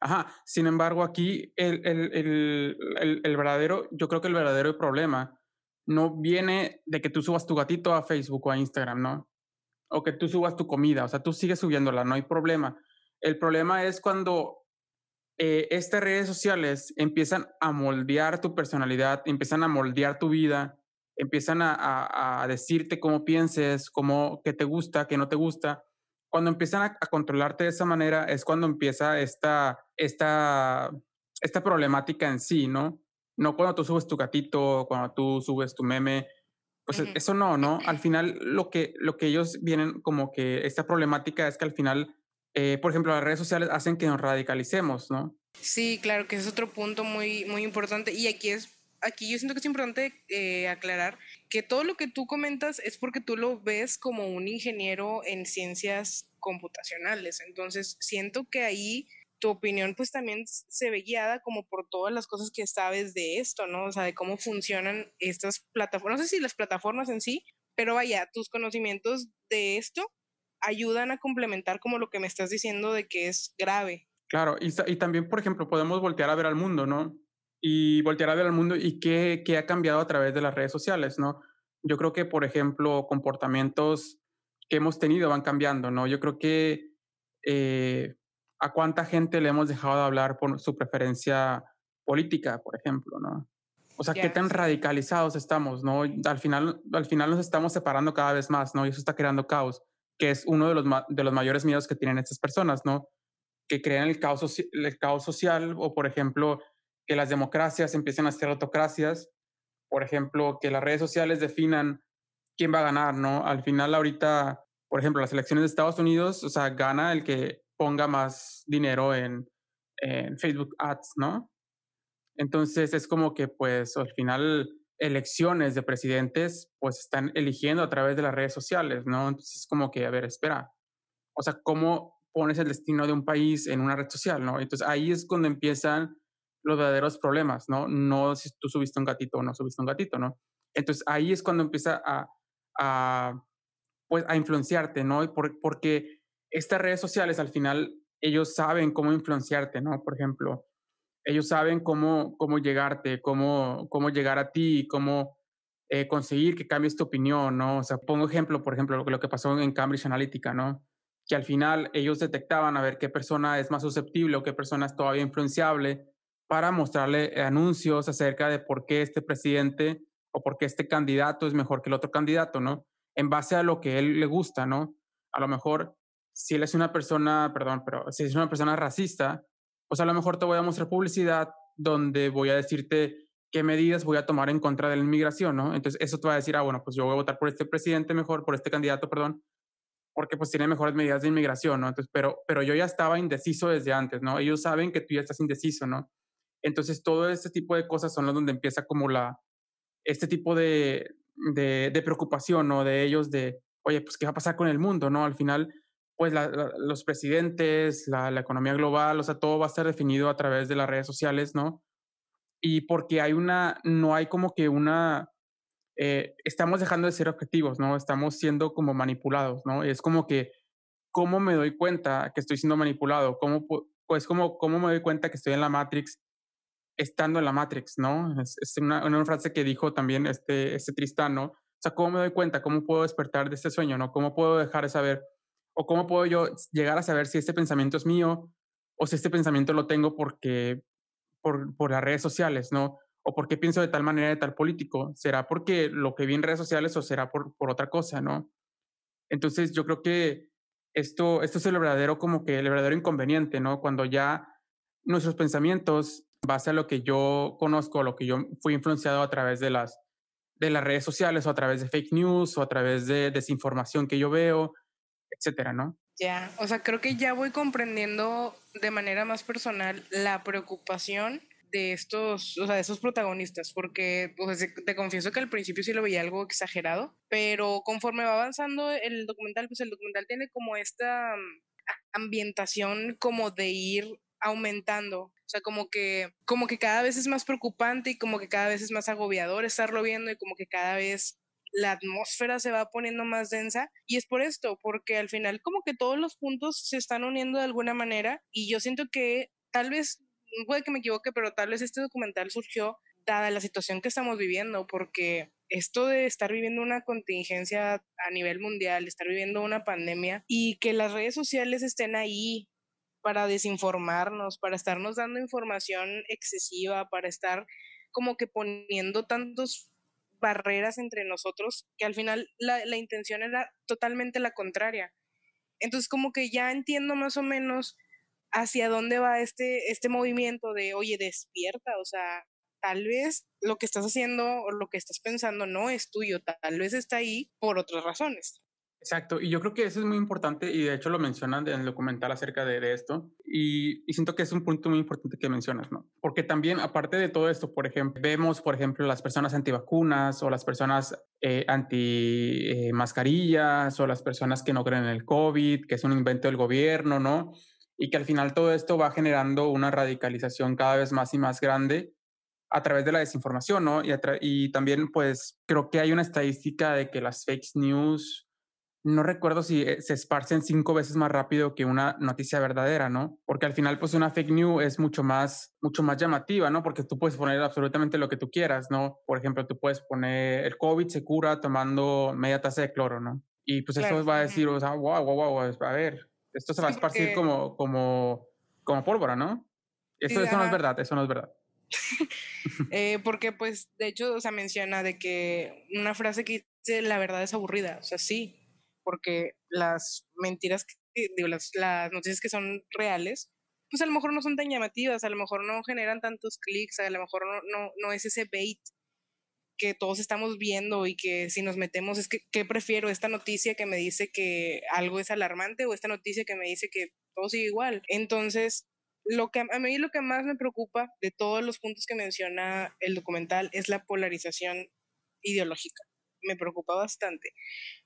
Ajá, sin embargo, aquí el, el, el, el, verdadero, yo creo que el verdadero problema no viene de que tú subas tu gatito a Facebook o a Instagram, ¿no? O que tú subas tu comida, o sea, tú sigues subiéndola, no hay problema. El problema es cuando eh, estas redes sociales empiezan a moldear tu personalidad, empiezan a moldear tu vida, empiezan a, decirte cómo pienses, cómo, qué te gusta, qué no te gusta. Cuando empiezan a, a controlarte de esa manera es cuando empieza esta, esta, esta problemática en sí, ¿no? No cuando tú subes tu gatito, cuando tú subes tu meme, pues eso no, ¿no? Al final lo que, lo que ellos vienen como que esta problemática es que al final, eh, por ejemplo, las redes sociales hacen que nos radicalicemos, ¿no? Sí, claro, que es otro punto muy, muy importante. Y aquí es, aquí yo siento que es importante eh, aclarar que todo lo que tú comentas es porque tú lo ves como un ingeniero en ciencias computacionales. Entonces, siento que ahí tu opinión pues también se ve guiada como por todas las cosas que sabes de esto, ¿no? O sea, de cómo funcionan estas plataformas, no sé si las plataformas en sí, pero vaya, tus conocimientos de esto ayudan a complementar como lo que me estás diciendo de que es grave. Claro, y, también, por ejemplo, podemos voltear a ver al mundo, ¿no? Y voltear a ver al mundo y qué, qué ha cambiado a través de las redes sociales, ¿no? Yo creo que, por ejemplo, comportamientos que hemos tenido van cambiando, ¿no? Yo creo que eh, a cuánta gente le hemos dejado de hablar por su preferencia política, por ejemplo, ¿no? O sea, qué tan radicalizados estamos, ¿no? Al final, al final nos estamos separando cada vez más, ¿no? Y eso está creando caos, que es uno de los, de los mayores miedos que tienen estas personas, ¿no? Que crean el caos, el caos social o, por ejemplo, que las democracias empiecen a ser autocracias, por ejemplo, que las redes sociales definan quién va a ganar, ¿no? Al final, ahorita, por ejemplo, las elecciones de Estados Unidos, o sea, gana el que ponga más dinero en, en Facebook Ads, ¿no? Entonces es como que pues al final elecciones de presidentes pues están eligiendo a través de las redes sociales, ¿no? Entonces es como que, a ver, espera, o sea, ¿cómo pones el destino de un país en una red social, ¿no? Entonces ahí es cuando empiezan los verdaderos problemas, ¿no? No si tú subiste un gatito o no subiste un gatito, ¿no? Entonces ahí es cuando empieza a, a pues, a influenciarte, ¿no? porque estas redes sociales al final ellos saben cómo influenciarte, ¿no? Por ejemplo, ellos saben cómo, cómo llegarte, cómo, cómo llegar a ti, cómo eh, conseguir que cambies tu opinión, ¿no? O sea, pongo ejemplo, por ejemplo, lo que pasó en Cambridge Analytica, ¿no? Que al final ellos detectaban a ver qué persona es más susceptible o qué persona es todavía influenciable para mostrarle anuncios acerca de por qué este presidente o por qué este candidato es mejor que el otro candidato, ¿no? En base a lo que él le gusta, ¿no? A lo mejor, si él es una persona, perdón, pero si es una persona racista, pues a lo mejor te voy a mostrar publicidad donde voy a decirte qué medidas voy a tomar en contra de la inmigración, ¿no? Entonces eso te va a decir, ah, bueno, pues yo voy a votar por este presidente mejor, por este candidato, perdón, porque pues tiene mejores medidas de inmigración, ¿no? Entonces, pero, pero yo ya estaba indeciso desde antes, ¿no? Ellos saben que tú ya estás indeciso, ¿no? Entonces todo este tipo de cosas son las donde empieza como la, este tipo de, de, de preocupación, ¿no? De ellos de, oye, pues, ¿qué va a pasar con el mundo, ¿no? Al final, pues los presidentes, la, la, economía global, o sea, todo va a estar definido a través de las redes sociales, ¿no? Y porque hay una, no hay como que una, eh, estamos dejando de ser objetivos, ¿no? Estamos siendo como manipulados, ¿no? Es como que, ¿cómo me doy cuenta que estoy siendo manipulado? ¿Cómo, pues, ¿cómo, cómo me doy cuenta que estoy en la Matrix estando en la Matrix, ¿no? Es, es una, una, frase que dijo también este, este Tristán, ¿no? O sea, ¿cómo me doy cuenta? ¿Cómo puedo despertar de este sueño, ¿no? ¿Cómo puedo dejar de saber? ¿O cómo puedo yo llegar a saber si este pensamiento es mío o si este pensamiento lo tengo porque por, por las redes sociales, ¿no? O porque pienso de tal manera de tal político. ¿Será porque lo que vi en redes sociales o será por, por otra cosa, ¿no? Entonces yo creo que esto, esto es el verdadero como que el verdadero inconveniente, ¿no? Cuando ya nuestros pensamientos, base a lo que yo conozco, lo que yo fui influenciado a través de las, de las redes sociales o a través de fake news o a través de desinformación que yo veo, etcétera, ¿no? Ya, o sea, creo que ya voy comprendiendo de manera más personal la preocupación de estos, o sea, de estos protagonistas, porque te confieso que al principio sí lo veía algo exagerado, pero conforme va avanzando el documental, pues el documental tiene como esta mm, ambientación como de ir aumentando, o sea, como que, como que cada vez es más preocupante y como que cada vez es más agobiador estarlo viendo y como que cada vez la atmósfera se va poniendo más densa y es por esto, porque al final como que todos los puntos se están uniendo de alguna manera y yo siento que tal vez, puede que me equivoque, pero tal vez este documental surgió dada la situación que estamos viviendo, porque esto de estar viviendo una contingencia a nivel mundial, estar viviendo una pandemia y que las redes sociales estén ahí para desinformarnos, para estarnos dando información excesiva, para estar como que poniendo tantos barreras entre nosotros, que al final la, intención era totalmente la contraria. Entonces como que ya entiendo más o menos hacia dónde va este, este movimiento de, oye, despierta, o sea, tal vez lo que estás haciendo o lo que estás pensando no es tuyo, tal vez está ahí por otras razones. Exacto, y yo creo que eso es muy importante y de hecho lo mencionan en el documental acerca de, esto y, y, siento que es un punto muy importante que mencionas, ¿no? Porque también, aparte de todo esto, por ejemplo, vemos, por ejemplo, las personas antivacunas o las personas eh, anti eh, mascarillas o las personas que no creen en el COVID, que es un invento del gobierno, ¿no? Y que al final todo esto va generando una radicalización cada vez más y más grande a través de la desinformación, ¿no? Y, y también, pues, creo que hay una estadística de que las fake news no recuerdo si eh, se esparcen cinco veces más rápido que una noticia verdadera, ¿no? Porque al final, pues una fake news es mucho más, mucho más llamativa, ¿no? Porque tú puedes poner absolutamente lo que tú quieras, ¿no? Por ejemplo, tú puedes poner el COVID se cura tomando media taza de cloro, ¿no? Y pues eso va a decir, o sea, wow, wow, wow, a ver, esto se va a esparcir como, como, como pólvora, ¿no? Eso, eso no es verdad, eso no es verdad. eh, porque pues de hecho, o sea, menciona de que una frase que dice la verdad es aburrida, o sea, sí, porque las mentiras, digo, las, noticias que son reales, pues a lo mejor no son tan llamativas, a lo mejor no generan tantos clics, a lo mejor no, no, no es ese bait que todos estamos viendo y que si nos metemos es que, ¿qué prefiero? ¿Esta noticia que me dice que algo es alarmante o esta noticia que me dice que todo sigue igual? Entonces, lo que a mí lo que más me preocupa de todos los puntos que menciona el documental es la polarización ideológica. Me preocupa bastante.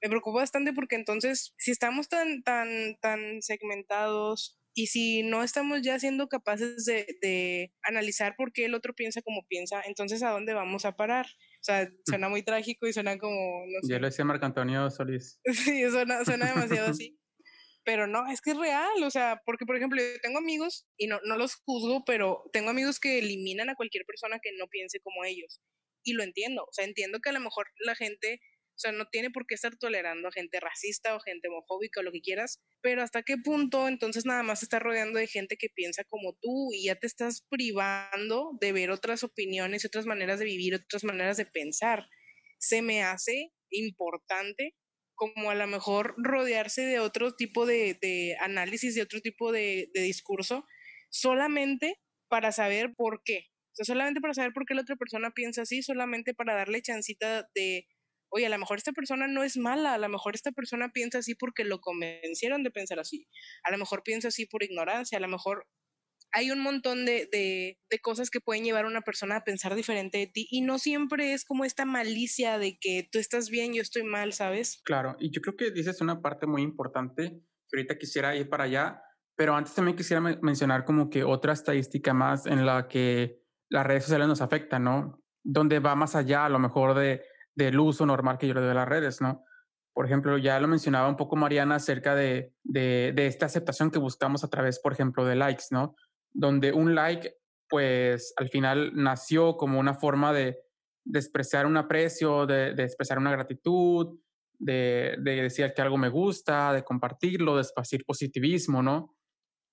Me preocupa bastante porque entonces, si estamos tan, tan, tan segmentados y si no estamos ya siendo capaces de, de, analizar por qué el otro piensa como piensa, entonces ¿a dónde vamos a parar? O sea, mm. suena muy trágico y suena como... No sé. Ya lo decía Marco Antonio Solís. sí, suena, suena demasiado así. Pero no, es que es real, o sea, porque por ejemplo, yo tengo amigos, y no, no los juzgo, pero tengo amigos que eliminan a cualquier persona que no piense como ellos. Y lo entiendo, o sea, entiendo que a lo mejor la gente o sea, no tiene por qué estar tolerando a gente racista o gente homofóbica o lo que quieras, pero hasta qué punto entonces nada más estás rodeando de gente que piensa como tú y ya te estás privando de ver otras opiniones, otras maneras de vivir, otras maneras de pensar. Se me hace importante como a lo mejor rodearse de otro tipo de, análisis, de otro tipo de discurso, solamente para saber por qué. O sea, solamente para saber por qué la otra persona piensa así, solamente para darle chancita de oye, a lo mejor esta persona no es mala, a lo mejor esta persona piensa así porque lo convencieron de pensar así, a lo mejor piensa así por ignorancia, a lo mejor hay un montón de, de, de, cosas que pueden llevar a una persona a pensar diferente de ti y no siempre es como esta malicia de que tú estás bien, yo estoy mal, ¿sabes? Claro, y yo creo que dices una parte muy importante que ahorita quisiera ir para allá, pero antes también quisiera mencionar como que otra estadística más en la que las redes sociales nos afectan, ¿no? Donde va más allá a lo mejor de del uso normal que yo le doy a las redes, ¿no? Por ejemplo, ya lo mencionaba un poco Mariana acerca de, de, de, esta aceptación que buscamos a través, por ejemplo, de likes, ¿no? Donde un like, pues al final nació como una forma de, de expresar un aprecio, de, de expresar una gratitud, de, de, decir que algo me gusta, de compartirlo, de esparcir positivismo, ¿no?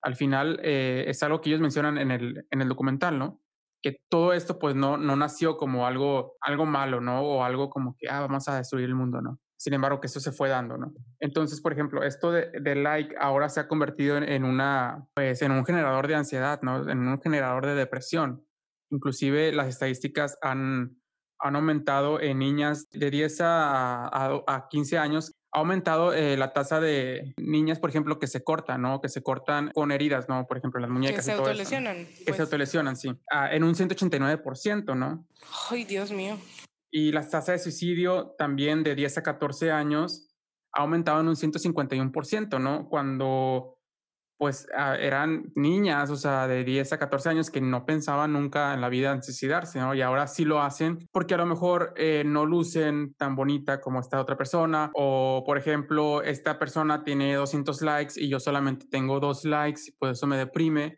Al final eh, es algo que ellos mencionan en el, en el documental, ¿no? Que todo esto pues no, no nació como algo, algo malo, ¿no? O algo como que, ah, vamos a destruir el mundo, ¿no? Sin embargo, que eso se fue dando, ¿no? Entonces, por ejemplo, esto de, de like ahora se ha convertido en, una, pues, en un generador de ansiedad, ¿no? En un generador de depresión. Inclusive las estadísticas han, han aumentado en niñas de 10 a, a, a 15 años ha aumentado eh, la tasa de niñas, por ejemplo, que se cortan, ¿no? Que se cortan con heridas, ¿no? Por ejemplo, las muñecas. Que se autolesionan. Que se pues. autolesionan, sí. Ah, en un 189%, ¿no? Ay, Dios mío. Y la tasa de suicidio también de 10 a 14 años ha aumentado en un 151%, ¿no? Cuando pues ah, eran niñas, o sea, de 10 a 14 años que no pensaban nunca en la vida en suicidarse, ¿no? Y ahora sí lo hacen porque a lo mejor eh, no lucen tan bonita como esta otra persona o, por ejemplo, esta persona tiene 200 likes y yo solamente tengo dos likes y pues eso me deprime.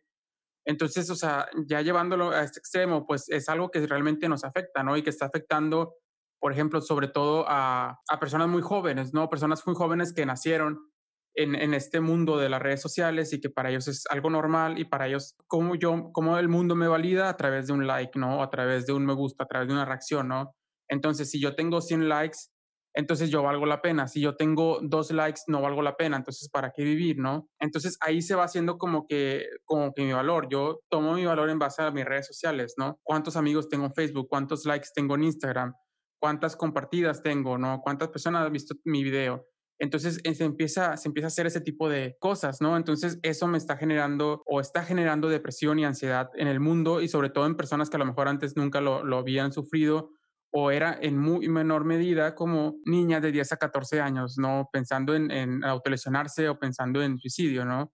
Entonces, o sea, ya llevándolo a este extremo, pues es algo que realmente nos afecta, ¿no? Y que está afectando, por ejemplo, sobre todo a, a personas muy jóvenes, ¿no? Personas muy jóvenes que nacieron en, este mundo de las redes sociales y que para ellos es algo normal y para ellos, como yo, como el mundo me valida a través de un like, ¿no? A través de un me gusta, a través de una reacción, ¿no? Entonces, si yo tengo 100 likes, entonces yo valgo la pena. Si yo tengo dos likes, no valgo la pena. Entonces, ¿para qué vivir, no? Entonces, ahí se va haciendo como que, como que mi valor. Yo tomo mi valor en base a mis redes sociales, ¿no? ¿Cuántos amigos tengo en Facebook? ¿Cuántos likes tengo en Instagram? ¿Cuántas compartidas tengo, no? ¿Cuántas personas han visto mi video? Entonces eh, se empieza, se empieza a hacer ese tipo de cosas, ¿no? Entonces eso me está generando o está generando depresión y ansiedad en el mundo y sobre todo en personas que a lo mejor antes nunca lo, lo habían sufrido o era en muy menor medida como niñas de 10 a 14 años, ¿no? Pensando en, autolesionarse o pensando en suicidio, ¿no?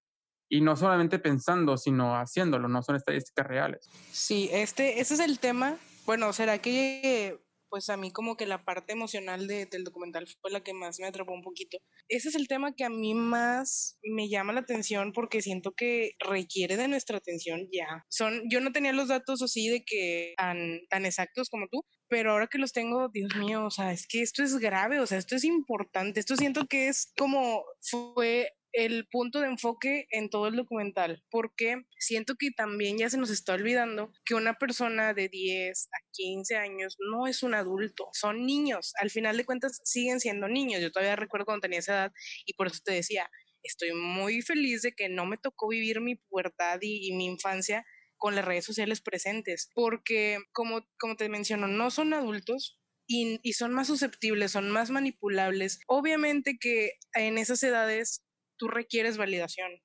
Y no solamente pensando, sino haciéndolo, no son estadísticas reales. Sí, este, ese es el tema. Bueno, ¿será que pues a mí como que la parte emocional del documental fue la que más me atrapó un poquito. Ese es el tema que a mí más me llama la atención porque siento que requiere de nuestra atención ya. Son, yo no tenía los datos así de que tan, tan exactos como tú, pero ahora que los tengo, Dios mío, o sea, es que esto es grave, o sea, esto es importante, esto siento que es como fue el punto de enfoque en todo el documental, porque siento que también ya se nos está olvidando que una persona de 10 a 15 años no es un adulto, son niños, al final de cuentas siguen siendo niños, yo todavía recuerdo cuando tenía esa edad y por eso te decía, estoy muy feliz de que no me tocó vivir mi pubertad y, mi infancia con las redes sociales presentes, porque como, como te menciono, no son adultos, y, y, son más susceptibles, son más manipulables. Obviamente que en esas edades tú requieres validación.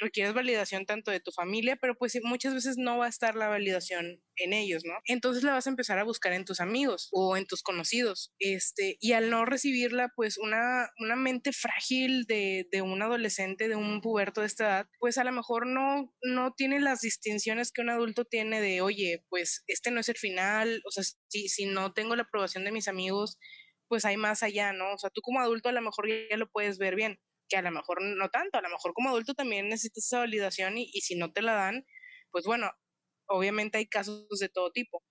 Requieres validación tanto de tu familia, pero pues muchas veces no va a estar la validación en ellos, ¿no? Entonces la vas a empezar a buscar en tus amigos o en tus conocidos. Este, y al no recibirla, pues una, una mente frágil de, de un adolescente, de un puberto de esta edad, pues a lo mejor no, no tiene las distinciones que un adulto tiene de, oye, pues este no es el final, o sea, si, si no tengo la aprobación de mis amigos, pues hay más allá, ¿no? O sea, tú como adulto a lo mejor ya lo puedes ver bien que a lo mejor no tanto, a lo mejor como adulto también necesitas esa validación y, si no te la dan, pues bueno, obviamente hay casos de todo tipo,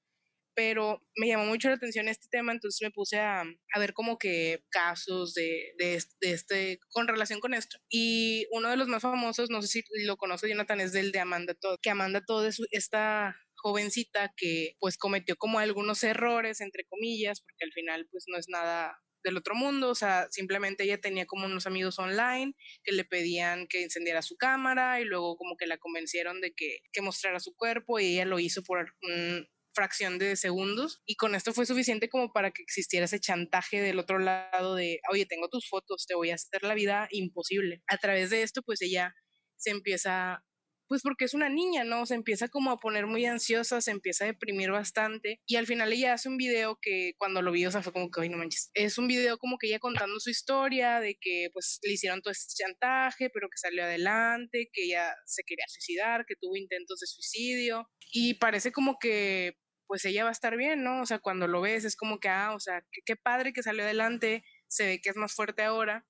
pero me llamó mucho la atención este tema, entonces me puse a, ver como que casos de, este, con relación con esto. Y uno de los más famosos, no sé si lo conoce Jonathan, es del de Amanda Todd, que Amanda Todd es esta jovencita que pues cometió como algunos errores, entre comillas, porque al final pues no es nada del otro mundo, o sea, simplemente ella tenía como unos amigos online que le pedían que encendiera su cámara y luego como que la convencieron de que, mostrara su cuerpo y ella lo hizo por una fracción de segundos y con esto fue suficiente como para que existiera ese chantaje del otro lado de, oye, tengo tus fotos, te voy a hacer la vida imposible. A través de esto, pues ella se empieza pues porque es una niña, ¿no? Se empieza como a poner muy ansiosa, se empieza a deprimir bastante y al final ella hace un video que cuando lo vi, o sea, fue como que, ay, no manches, es un video como que ella contando su historia de que pues le hicieron todo este chantaje, pero que salió adelante, que ella se quería suicidar, que tuvo intentos de suicidio y parece como que pues ella va a estar bien, ¿no? O sea, cuando lo ves es como que, ah, o sea, qué padre que salió adelante, se ve que es más fuerte ahora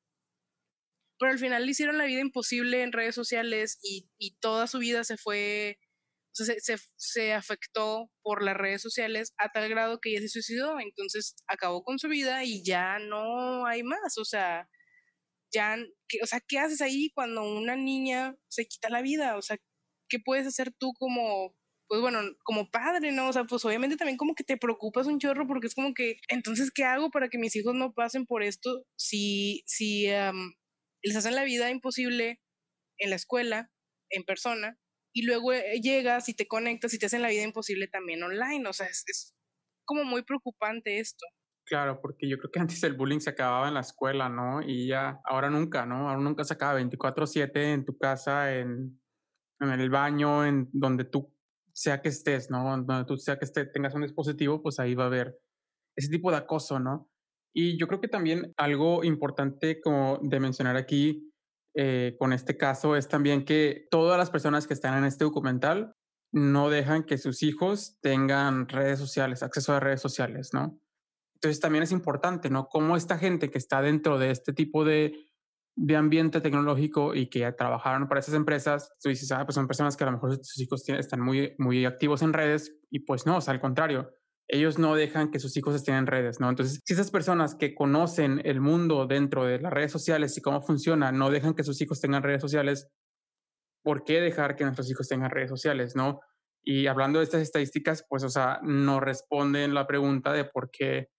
pero al final le hicieron la vida imposible en redes sociales y, y toda su vida se fue, o sea, se, se, afectó por las redes sociales a tal grado que ella se suicidó, entonces acabó con su vida y ya no hay más, o sea, ya, ¿qué, o sea, ¿qué haces ahí cuando una niña se quita la vida? O sea, ¿qué puedes hacer tú como pues bueno, como padre, ¿no? O sea, pues obviamente también como que te preocupas un chorro porque es como que, entonces, ¿qué hago para que mis hijos no pasen por esto si, si um, les hacen la vida imposible en la escuela, en persona, y luego eh, llegas y te conectas y te hacen la vida imposible también online. O sea, es, como muy preocupante esto. Claro, porque yo creo que antes el bullying se acababa en la escuela, ¿no? Y ya, ahora nunca, ¿no? Ahora nunca se acaba 24/7 en tu casa, en, en, el baño, en donde tú sea que estés, ¿no? Donde tú sea que estés, tengas un dispositivo, pues ahí va a haber ese tipo de acoso, ¿no? Y yo creo que también algo importante como de mencionar aquí eh, con este caso es también que todas las personas que están en este documental no dejan que sus hijos tengan redes sociales, acceso a redes sociales, ¿no? Entonces también es importante, ¿no? Cómo esta gente que está dentro de este tipo de, de ambiente tecnológico y que trabajaron para esas empresas, tú dices, ah, pues son personas que a lo mejor sus hijos están muy, muy activos en redes y pues no, o sea, al contrario, ellos no dejan que sus hijos estén en redes, ¿no? Entonces, si esas personas que conocen el mundo dentro de las redes sociales y cómo funciona, no dejan que sus hijos tengan redes sociales, ¿por qué dejar que nuestros hijos tengan redes sociales, no? Y hablando de estas estadísticas, pues, o sea, no responden la pregunta de por qué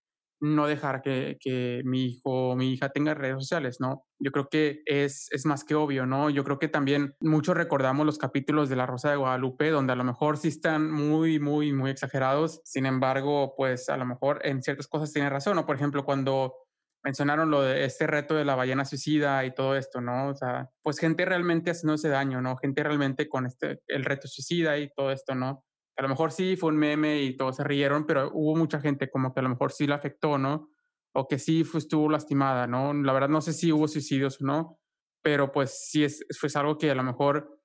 no dejar que, que, mi hijo o mi hija tenga redes sociales, ¿no? Yo creo que es, es más que obvio, ¿no? Yo creo que también muchos recordamos los capítulos de La Rosa de Guadalupe, donde a lo mejor sí están muy, muy, muy exagerados, sin embargo, pues a lo mejor en ciertas cosas tiene razón, ¿no? Por ejemplo, cuando mencionaron lo de este reto de la ballena suicida y todo esto, ¿no? O sea, pues gente realmente haciendo ese daño, ¿no? Gente realmente con este, el reto suicida y todo esto, ¿no? A lo mejor sí fue un meme y todos se rieron, pero hubo mucha gente como que a lo mejor sí la afectó, ¿no? O que sí fue, estuvo lastimada, ¿no? La verdad no sé si hubo suicidios o no, pero pues sí es, fue algo que a lo mejor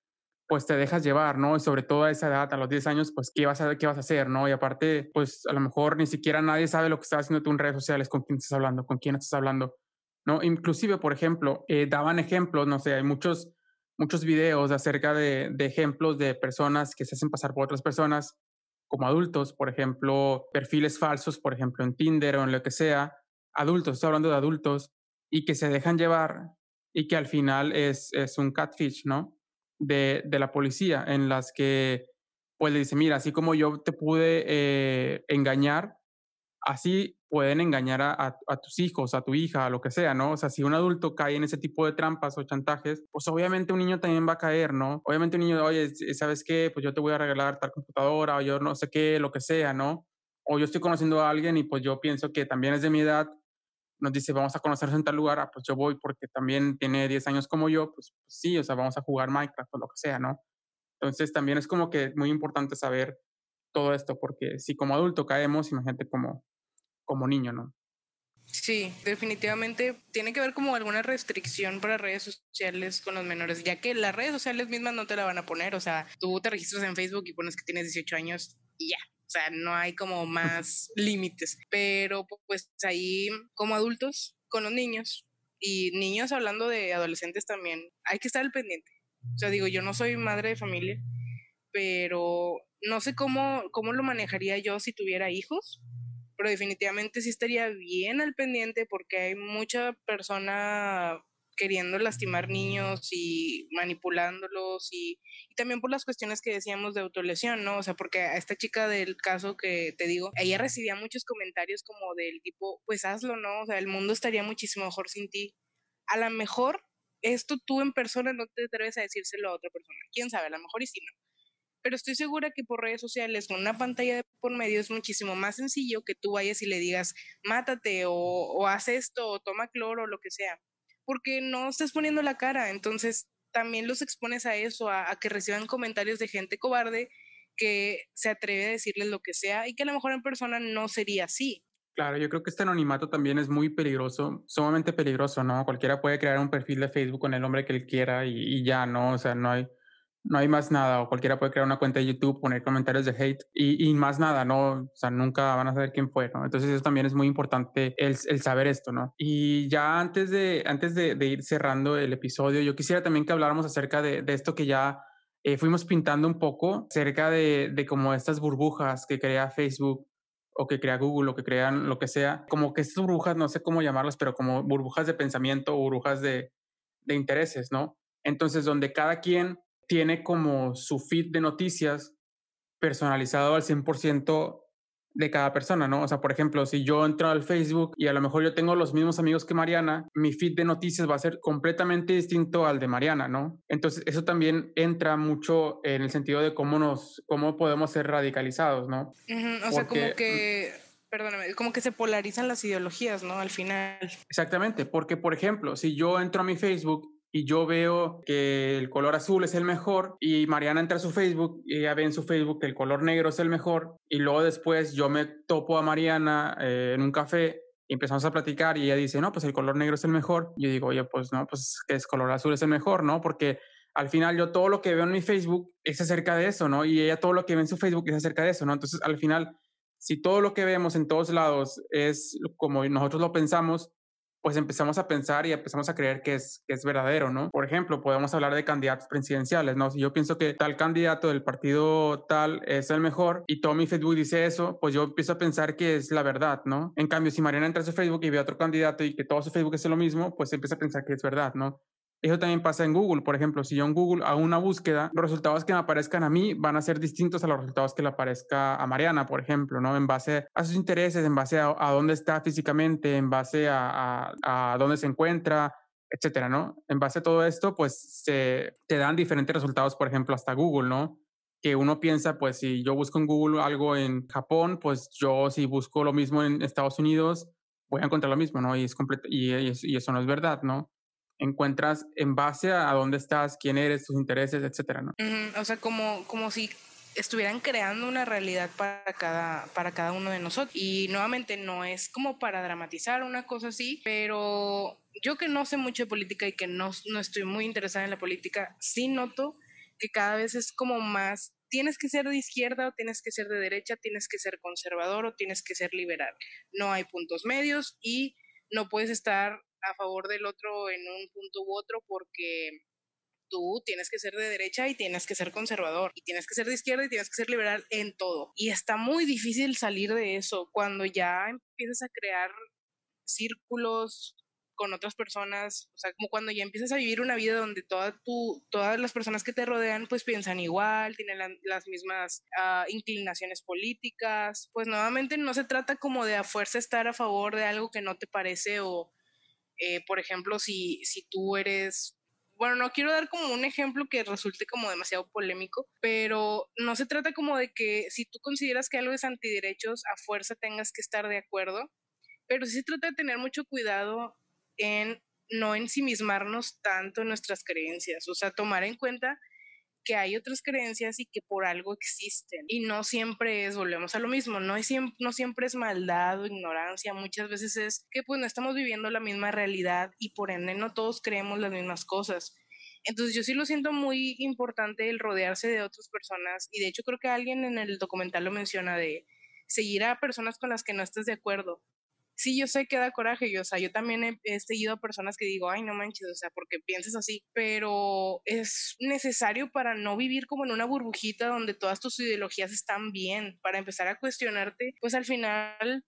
pues te dejas llevar, ¿no? Y sobre todo a esa edad, a los 10 años, pues qué vas a, qué vas a hacer, ¿no? Y aparte, pues a lo mejor ni siquiera nadie sabe lo que estás haciendo tú en redes sociales, con quién estás hablando, con quién estás hablando, ¿no? Inclusive, por ejemplo, eh, daban ejemplos, no sé, hay muchos, muchos videos acerca de, ejemplos de personas que se hacen pasar por otras personas como adultos, por ejemplo, perfiles falsos, por ejemplo, en Tinder o en lo que sea, adultos, estoy hablando de adultos, y que se dejan llevar y que al final es, es un catfish, ¿no? De, de, la policía, en las que pues le dice, mira, así como yo te pude eh, engañar, así pueden engañar a, tus hijos, a tu hija, a lo que sea, ¿no? O sea, si un adulto cae en ese tipo de trampas o chantajes, pues obviamente un niño también va a caer, ¿no? Obviamente un niño, oye, ¿sabes qué? Pues yo te voy a regalar tal computadora o yo no sé qué, lo que sea, ¿no? O yo estoy conociendo a alguien y pues yo pienso que también es de mi edad, nos dice, vamos a conocernos en tal lugar, ah, pues yo voy porque también tiene 10 años como yo, pues, pues, sí, o sea, vamos a jugar Minecraft o lo que sea, ¿no? Entonces también es como que muy importante saber todo esto, porque si como adulto caemos, imagínate como, como niño, ¿no? Sí, definitivamente tiene que haber como alguna restricción para redes sociales con los menores, ya que las redes sociales mismas no te la van a poner, o sea, tú te registras en Facebook y pones que tienes 18 años y ya, o sea, no hay como más límites, pero pues ahí como adultos, con los niños y niños hablando de adolescentes también, hay que estar al pendiente. O sea, digo, yo no soy madre de familia, pero no sé cómo, cómo lo manejaría yo si tuviera hijos, pero definitivamente sí estaría bien al pendiente porque hay mucha persona queriendo lastimar niños y manipulándolos y, también por las cuestiones que decíamos de autolesión, ¿no? O sea, porque a esta chica del caso que te digo, ella recibía muchos comentarios como del tipo, pues hazlo, ¿no? O sea, el mundo estaría muchísimo mejor sin ti. A lo mejor esto tú en persona no te atreves a decírselo a otra persona. ¿Quién sabe? A lo mejor y sí no pero estoy segura que por redes sociales, con una pantalla de por medio, es muchísimo más sencillo que tú vayas y le digas, mátate o, o haz esto o toma cloro o lo que sea, porque no estás poniendo la cara, entonces también los expones a eso, a, que reciban comentarios de gente cobarde que se atreve a decirles lo que sea y que a lo mejor en persona no sería así. Claro, yo creo que este anonimato también es muy peligroso, sumamente peligroso, ¿no? Cualquiera puede crear un perfil de Facebook con el nombre que él quiera y, y ya, ¿no? O sea, no hay, no hay más nada, o cualquiera puede crear una cuenta de YouTube, poner comentarios de hate y, y, más nada, ¿no? O sea, nunca van a saber quién fue, ¿no? Entonces eso también es muy importante el, el saber esto, ¿no? Y ya antes de, antes de, ir cerrando el episodio, yo quisiera también que habláramos acerca de, de esto que ya eh, fuimos pintando un poco, acerca de, de como estas burbujas que crea Facebook o que crea Google o que crean lo que sea, como que estas burbujas, no sé cómo llamarlas, pero como burbujas de pensamiento o burbujas de, de intereses, ¿no? Entonces, donde cada quien tiene como su feed de noticias personalizado al 100% de cada persona, ¿no? O sea, por ejemplo, si yo entro al Facebook y a lo mejor yo tengo los mismos amigos que Mariana, mi feed de noticias va a ser completamente distinto al de Mariana, ¿no? Entonces, eso también entra mucho en el sentido de cómo nos, cómo podemos ser radicalizados, ¿no? Uh -huh. O sea, como que, perdóname, como que se polarizan las ideologías, ¿no? Al final. Exactamente, porque, por ejemplo, si yo entro a mi Facebook y yo veo que el color azul es el mejor y Mariana entra a su Facebook y ella ve en su Facebook que el color negro es el mejor y luego después yo me topo a Mariana eh, en un café y empezamos a platicar y ella dice, no, pues el color negro es el mejor. Y yo digo, oye, pues no, pues que es color azul es el mejor, ¿no? Porque al final yo todo lo que veo en mi Facebook es acerca de eso, ¿no? Y ella todo lo que ve en su Facebook es acerca de eso, ¿no? Entonces al final, si todo lo que vemos en todos lados es como nosotros lo pensamos, pues empezamos a pensar y empezamos a creer que es, que es verdadero, ¿no? Por ejemplo, podemos hablar de candidatos presidenciales, ¿no? Si yo pienso que tal candidato del partido tal es el mejor y todo mi Facebook dice eso, pues yo empiezo a pensar que es la verdad, ¿no? En cambio, si Mariana entra a su Facebook y ve a otro candidato y que todo su Facebook es lo mismo, pues empieza a pensar que es verdad, ¿no? Eso también pasa en Google. Por ejemplo, si yo en Google hago una búsqueda, los resultados que me aparezcan a mí van a ser distintos a los resultados que le aparezca a Mariana, por ejemplo, ¿no? En base a sus intereses, en base a, a dónde está físicamente, en base a, a, a, dónde se encuentra, etcétera, ¿no? En base a todo esto, pues se, te dan diferentes resultados, por ejemplo, hasta Google, ¿no? Que uno piensa, pues si yo busco en Google algo en Japón, pues yo si busco lo mismo en Estados Unidos, voy a encontrar lo mismo, ¿no? Y, es y, y eso no es verdad, ¿no? Encuentras en base a, dónde estás, quién eres, tus intereses, etcétera, ¿no? Uh -huh. O sea, como, como si estuvieran creando una realidad para cada, para cada uno de nosotros. Y nuevamente no es como para dramatizar una cosa así, pero yo que no sé mucho de política y que no, no estoy muy interesada en la política, sí noto que cada vez es como más, tienes que ser de izquierda o tienes que ser de derecha, tienes que ser conservador o tienes que ser liberal. No hay puntos medios y no puedes estar a favor del otro en un punto u otro porque tú tienes que ser de derecha y tienes que ser conservador y tienes que ser de izquierda y tienes que ser liberal en todo. Y está muy difícil salir de eso cuando ya empiezas a crear círculos con otras personas, o sea, como cuando ya empiezas a vivir una vida donde toda tu, todas las personas que te rodean pues piensan igual, tienen las mismas uh, inclinaciones políticas, pues nuevamente no se trata como de a fuerza estar a favor de algo que no te parece o, eh, por ejemplo, si, si tú eres bueno, no quiero dar como un ejemplo que resulte como demasiado polémico, pero no se trata como de que si tú consideras que algo es antiderechos, a fuerza tengas que estar de acuerdo, pero sí se trata de tener mucho cuidado en no ensimismarnos tanto en nuestras creencias, o sea, tomar en cuenta que hay otras creencias y que por algo existen. Y no siempre es, volvemos a lo mismo, no, es, no siempre es maldad o ignorancia, muchas veces es que pues no estamos viviendo la misma realidad y por ende no todos creemos las mismas cosas. Entonces yo sí lo siento muy importante el rodearse de otras personas y de hecho creo que alguien en el documental lo menciona de seguir a personas con las que no estés de acuerdo, sí, yo sé que da coraje, yo, o sea, yo también he, seguido a personas que digo, ay, no manches, o sea, porque piensas así, pero es necesario para no vivir como en una burbujita donde todas tus ideologías están bien, para empezar a cuestionarte, pues al final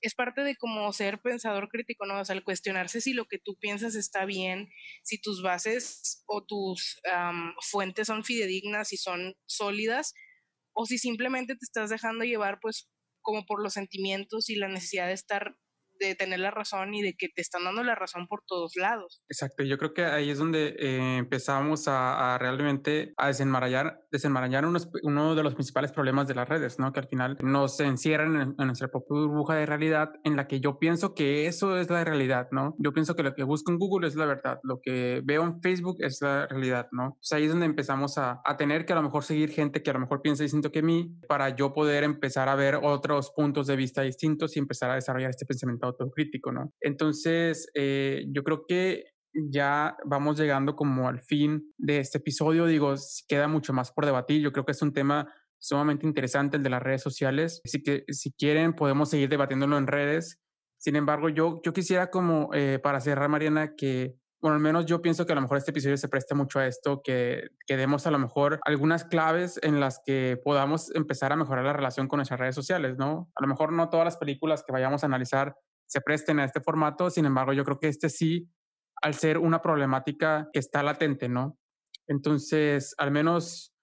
es parte de como ser pensador crítico, ¿no? O sea, el cuestionarse si lo que tú piensas está bien, si tus bases o tus fuentes son fidedignas y son sólidas, o si simplemente te estás dejando llevar, pues, como por los sentimientos y la necesidad de estar de tener la razón y de que te están dando la razón por todos lados. Exacto, yo creo que ahí es donde eh, empezamos a, realmente a desenmarañar, desenmarañar uno de los principales problemas de las redes, ¿no? Que al final nos encierran en, en, nuestra propia burbuja de realidad en la que yo pienso que eso es la realidad, ¿no? Yo pienso que lo que busco en Google es la verdad, lo que veo en Facebook es la realidad, ¿no? Pues ahí es donde empezamos a, a tener que a lo mejor seguir gente que a lo mejor piensa distinto que mí para yo poder empezar a ver otros puntos de vista distintos y empezar a desarrollar este pensamiento autocrítico, ¿no? Entonces, eh, yo creo que ya vamos llegando como al fin de este episodio. Digo, queda mucho más por debatir. Yo creo que es un tema sumamente interesante el de las redes sociales. Así que si quieren podemos seguir debatiéndolo en redes. Sin embargo, yo, yo quisiera como eh, para cerrar, Mariana, que, bueno, al menos yo pienso que a lo mejor este episodio se presta mucho a esto, que, que demos a lo mejor algunas claves en las que podamos empezar a mejorar la relación con nuestras redes sociales, ¿no? A lo mejor no todas las películas que vayamos a analizar se presten a este formato. Sin embargo, yo creo que este sí, al ser una problemática que está latente, ¿no? Entonces, al menos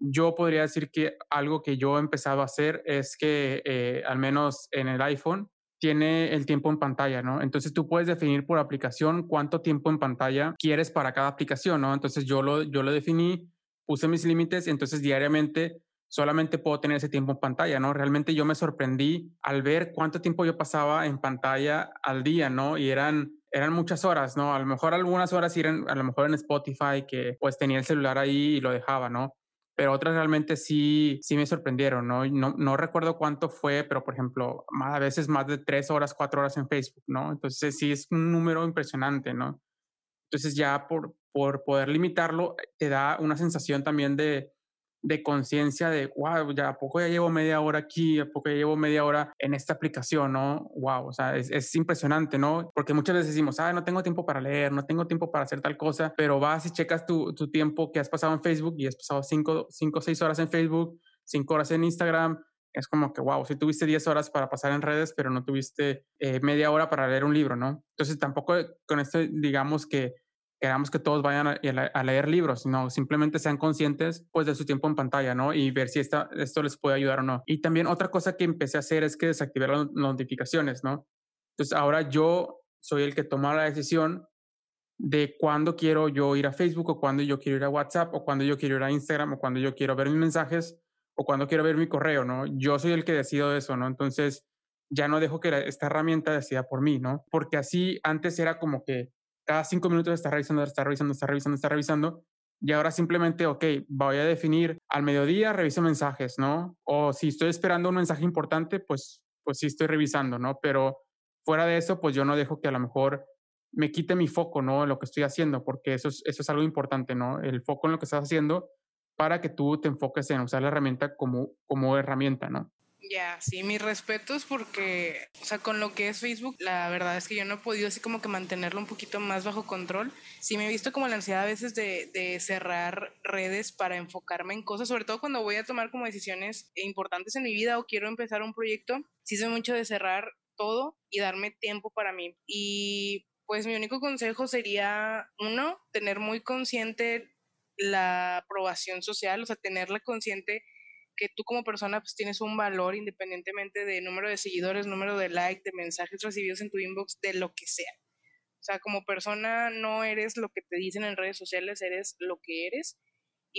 yo podría decir que algo que yo he empezado a hacer es que, eh, al menos en el iPhone, tiene el tiempo en pantalla, ¿no? Entonces tú puedes definir por aplicación cuánto tiempo en pantalla quieres para cada aplicación, ¿no? Entonces yo lo, yo lo definí, puse mis límites entonces diariamente solamente puedo tener ese tiempo en pantalla, ¿no? Realmente yo me sorprendí al ver cuánto tiempo yo pasaba en pantalla al día, ¿no? Y eran, eran muchas horas, ¿no? A lo mejor algunas horas eran, a lo mejor en Spotify, que pues tenía el celular ahí y lo dejaba, ¿no? Pero otras realmente sí, sí me sorprendieron, ¿no? No, no recuerdo cuánto fue, pero por ejemplo, a veces más de tres horas, cuatro horas en Facebook, ¿no? Entonces sí es un número impresionante, ¿no? Entonces ya por, por poder limitarlo, te da una sensación también de, de conciencia de, wow, ya a poco ya llevo media hora aquí, a poco ya llevo media hora en esta aplicación, ¿no? Wow, o sea, es, es impresionante, ¿no? Porque muchas veces decimos, ah, no tengo tiempo para leer, no tengo tiempo para hacer tal cosa, pero vas y checas tu, tu tiempo que has pasado en Facebook y has pasado cinco o seis horas en Facebook, cinco horas en Instagram, es como que, wow, si tuviste 10 horas para pasar en redes, pero no tuviste eh, media hora para leer un libro, ¿no? Entonces tampoco con esto digamos que queramos que todos vayan a, leer libros, sino simplemente sean conscientes pues de su tiempo en pantalla, ¿no? Y ver si esta, esto les puede ayudar o no. Y también otra cosa que empecé a hacer es que desactivar las notificaciones, ¿no? Entonces ahora yo soy el que toma la decisión de cuándo quiero yo ir a Facebook o cuándo yo quiero ir a WhatsApp o cuándo yo quiero ir a Instagram o cuándo yo quiero ver mis mensajes o cuándo quiero ver mi correo, ¿no? Yo soy el que decido eso, ¿no? Entonces ya no dejo que esta herramienta decida por mí, ¿no? Porque así antes era como que cada cinco minutos está revisando, está revisando, está revisando, está revisando. Y ahora simplemente, ok, voy a definir al mediodía, reviso mensajes, ¿no? O si estoy esperando un mensaje importante, pues, pues sí estoy revisando, ¿no? Pero fuera de eso, pues yo no dejo que a lo mejor me quite mi foco, ¿no? Lo que estoy haciendo, porque eso es, eso es algo importante, ¿no? El foco en lo que estás haciendo para que tú te enfoques en usar la herramienta como, como herramienta, ¿no? Ya, sí, mis respetos porque, o sea, con lo que es Facebook, la verdad es que yo no he podido así como que mantenerlo un poquito más bajo control. Sí me he visto como la ansiedad a veces de, de cerrar redes para enfocarme en cosas, sobre todo cuando voy a tomar como decisiones importantes en mi vida o quiero empezar un proyecto, sí soy mucho de cerrar todo y darme tiempo para mí. Y pues mi único consejo sería, uno, tener muy consciente la aprobación social, o sea, tenerla consciente que tú como persona pues tienes un valor independientemente de número de seguidores, número de likes, de mensajes recibidos en tu inbox, de lo que sea. O sea, como persona no eres lo que te dicen en redes sociales, eres lo que eres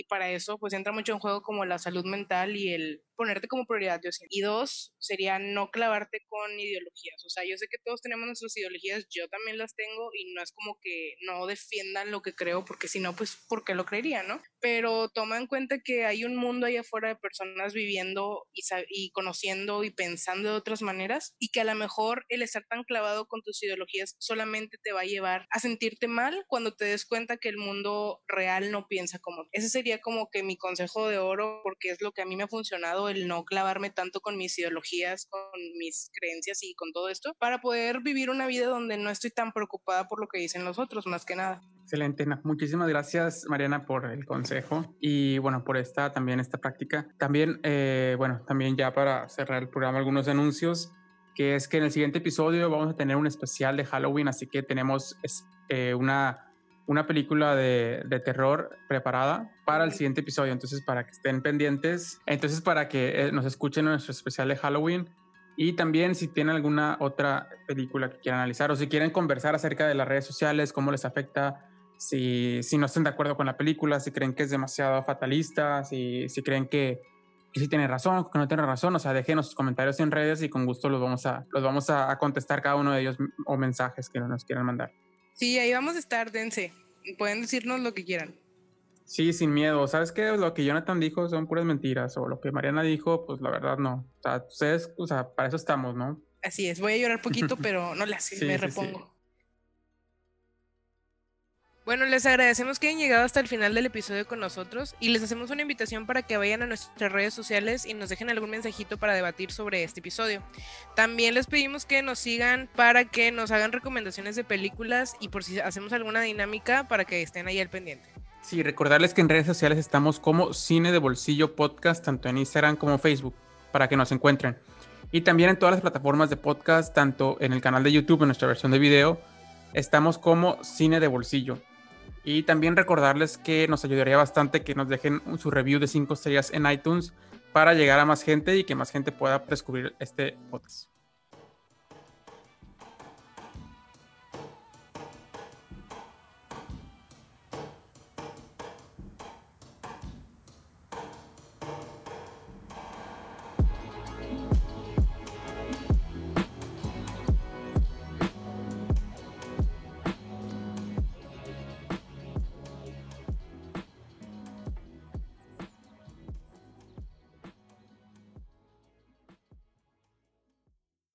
y para eso pues entra mucho en juego como la salud mental y el ponerte como prioridad, yo Y dos, sería no clavarte con ideologías. O sea, yo sé que todos tenemos nuestras ideologías, yo también las tengo y no es como que no defiendan lo que creo, porque si no, pues, ¿por qué lo creería, no? Pero toma en cuenta que hay un mundo ahí afuera de personas viviendo y, y conociendo y pensando de otras maneras y que a lo mejor el estar tan clavado con tus ideologías solamente te va a llevar a sentirte mal cuando te des cuenta que el mundo real no piensa como. Ese sería como que mi consejo de oro, porque es lo que a mí me ha funcionado el no clavarme tanto con mis ideologías, con mis creencias y con todo esto, para poder vivir una vida donde no estoy tan preocupada por lo que dicen los otros, más que nada. Excelente, muchísimas gracias Mariana por el consejo y bueno, por esta también esta práctica. También, eh, bueno, también ya para cerrar el programa algunos anuncios que es que en el siguiente episodio vamos a tener un especial de Halloween, así que tenemos eh, una una película de, terror preparada para el siguiente episodio. Entonces, para que estén pendientes. Entonces, para que eh, nos escuchen en nuestro especial de Halloween. Y también si tienen alguna otra película que quieran analizar o si quieren conversar acerca de las redes sociales, cómo les afecta, si, si no estén de acuerdo con la película, si creen que es demasiado fatalista, si, si creen que, que sí tiene razón, que no tiene razón, o sea, déjenos sus comentarios en redes y con gusto los vamos a, los vamos a contestar cada uno de ellos o mensajes que nos quieran mandar. Sí, ahí vamos a estar, dense. Pueden decirnos lo que quieran. Sí, sin miedo. ¿Sabes qué? Lo que Jonathan dijo son puras mentiras. O lo que Mariana dijo, pues la verdad no. O sea, ustedes, o sea, para eso estamos, ¿no? Así es. Voy a llorar poquito, pero no le hace, me repongo. Bueno, les agradecemos que hayan llegado hasta el final del episodio con nosotros y les hacemos una invitación para que vayan a nuestras redes sociales y nos dejen algún mensajito para debatir sobre este episodio. También les pedimos que nos sigan para que nos hagan recomendaciones de películas y por si hacemos alguna dinámica para que estén ahí al pendiente. Sí, recordarles que en redes sociales estamos como Cine de Bolsillo Podcast, tanto en Instagram como Facebook, para que nos encuentren. Y también en todas las plataformas de podcast, tanto en el canal de YouTube, en nuestra versión de video, estamos como Cine de Bolsillo. Y también recordarles que nos ayudaría bastante que nos dejen su review de 5 estrellas en iTunes para llegar a más gente y que más gente pueda descubrir este podcast.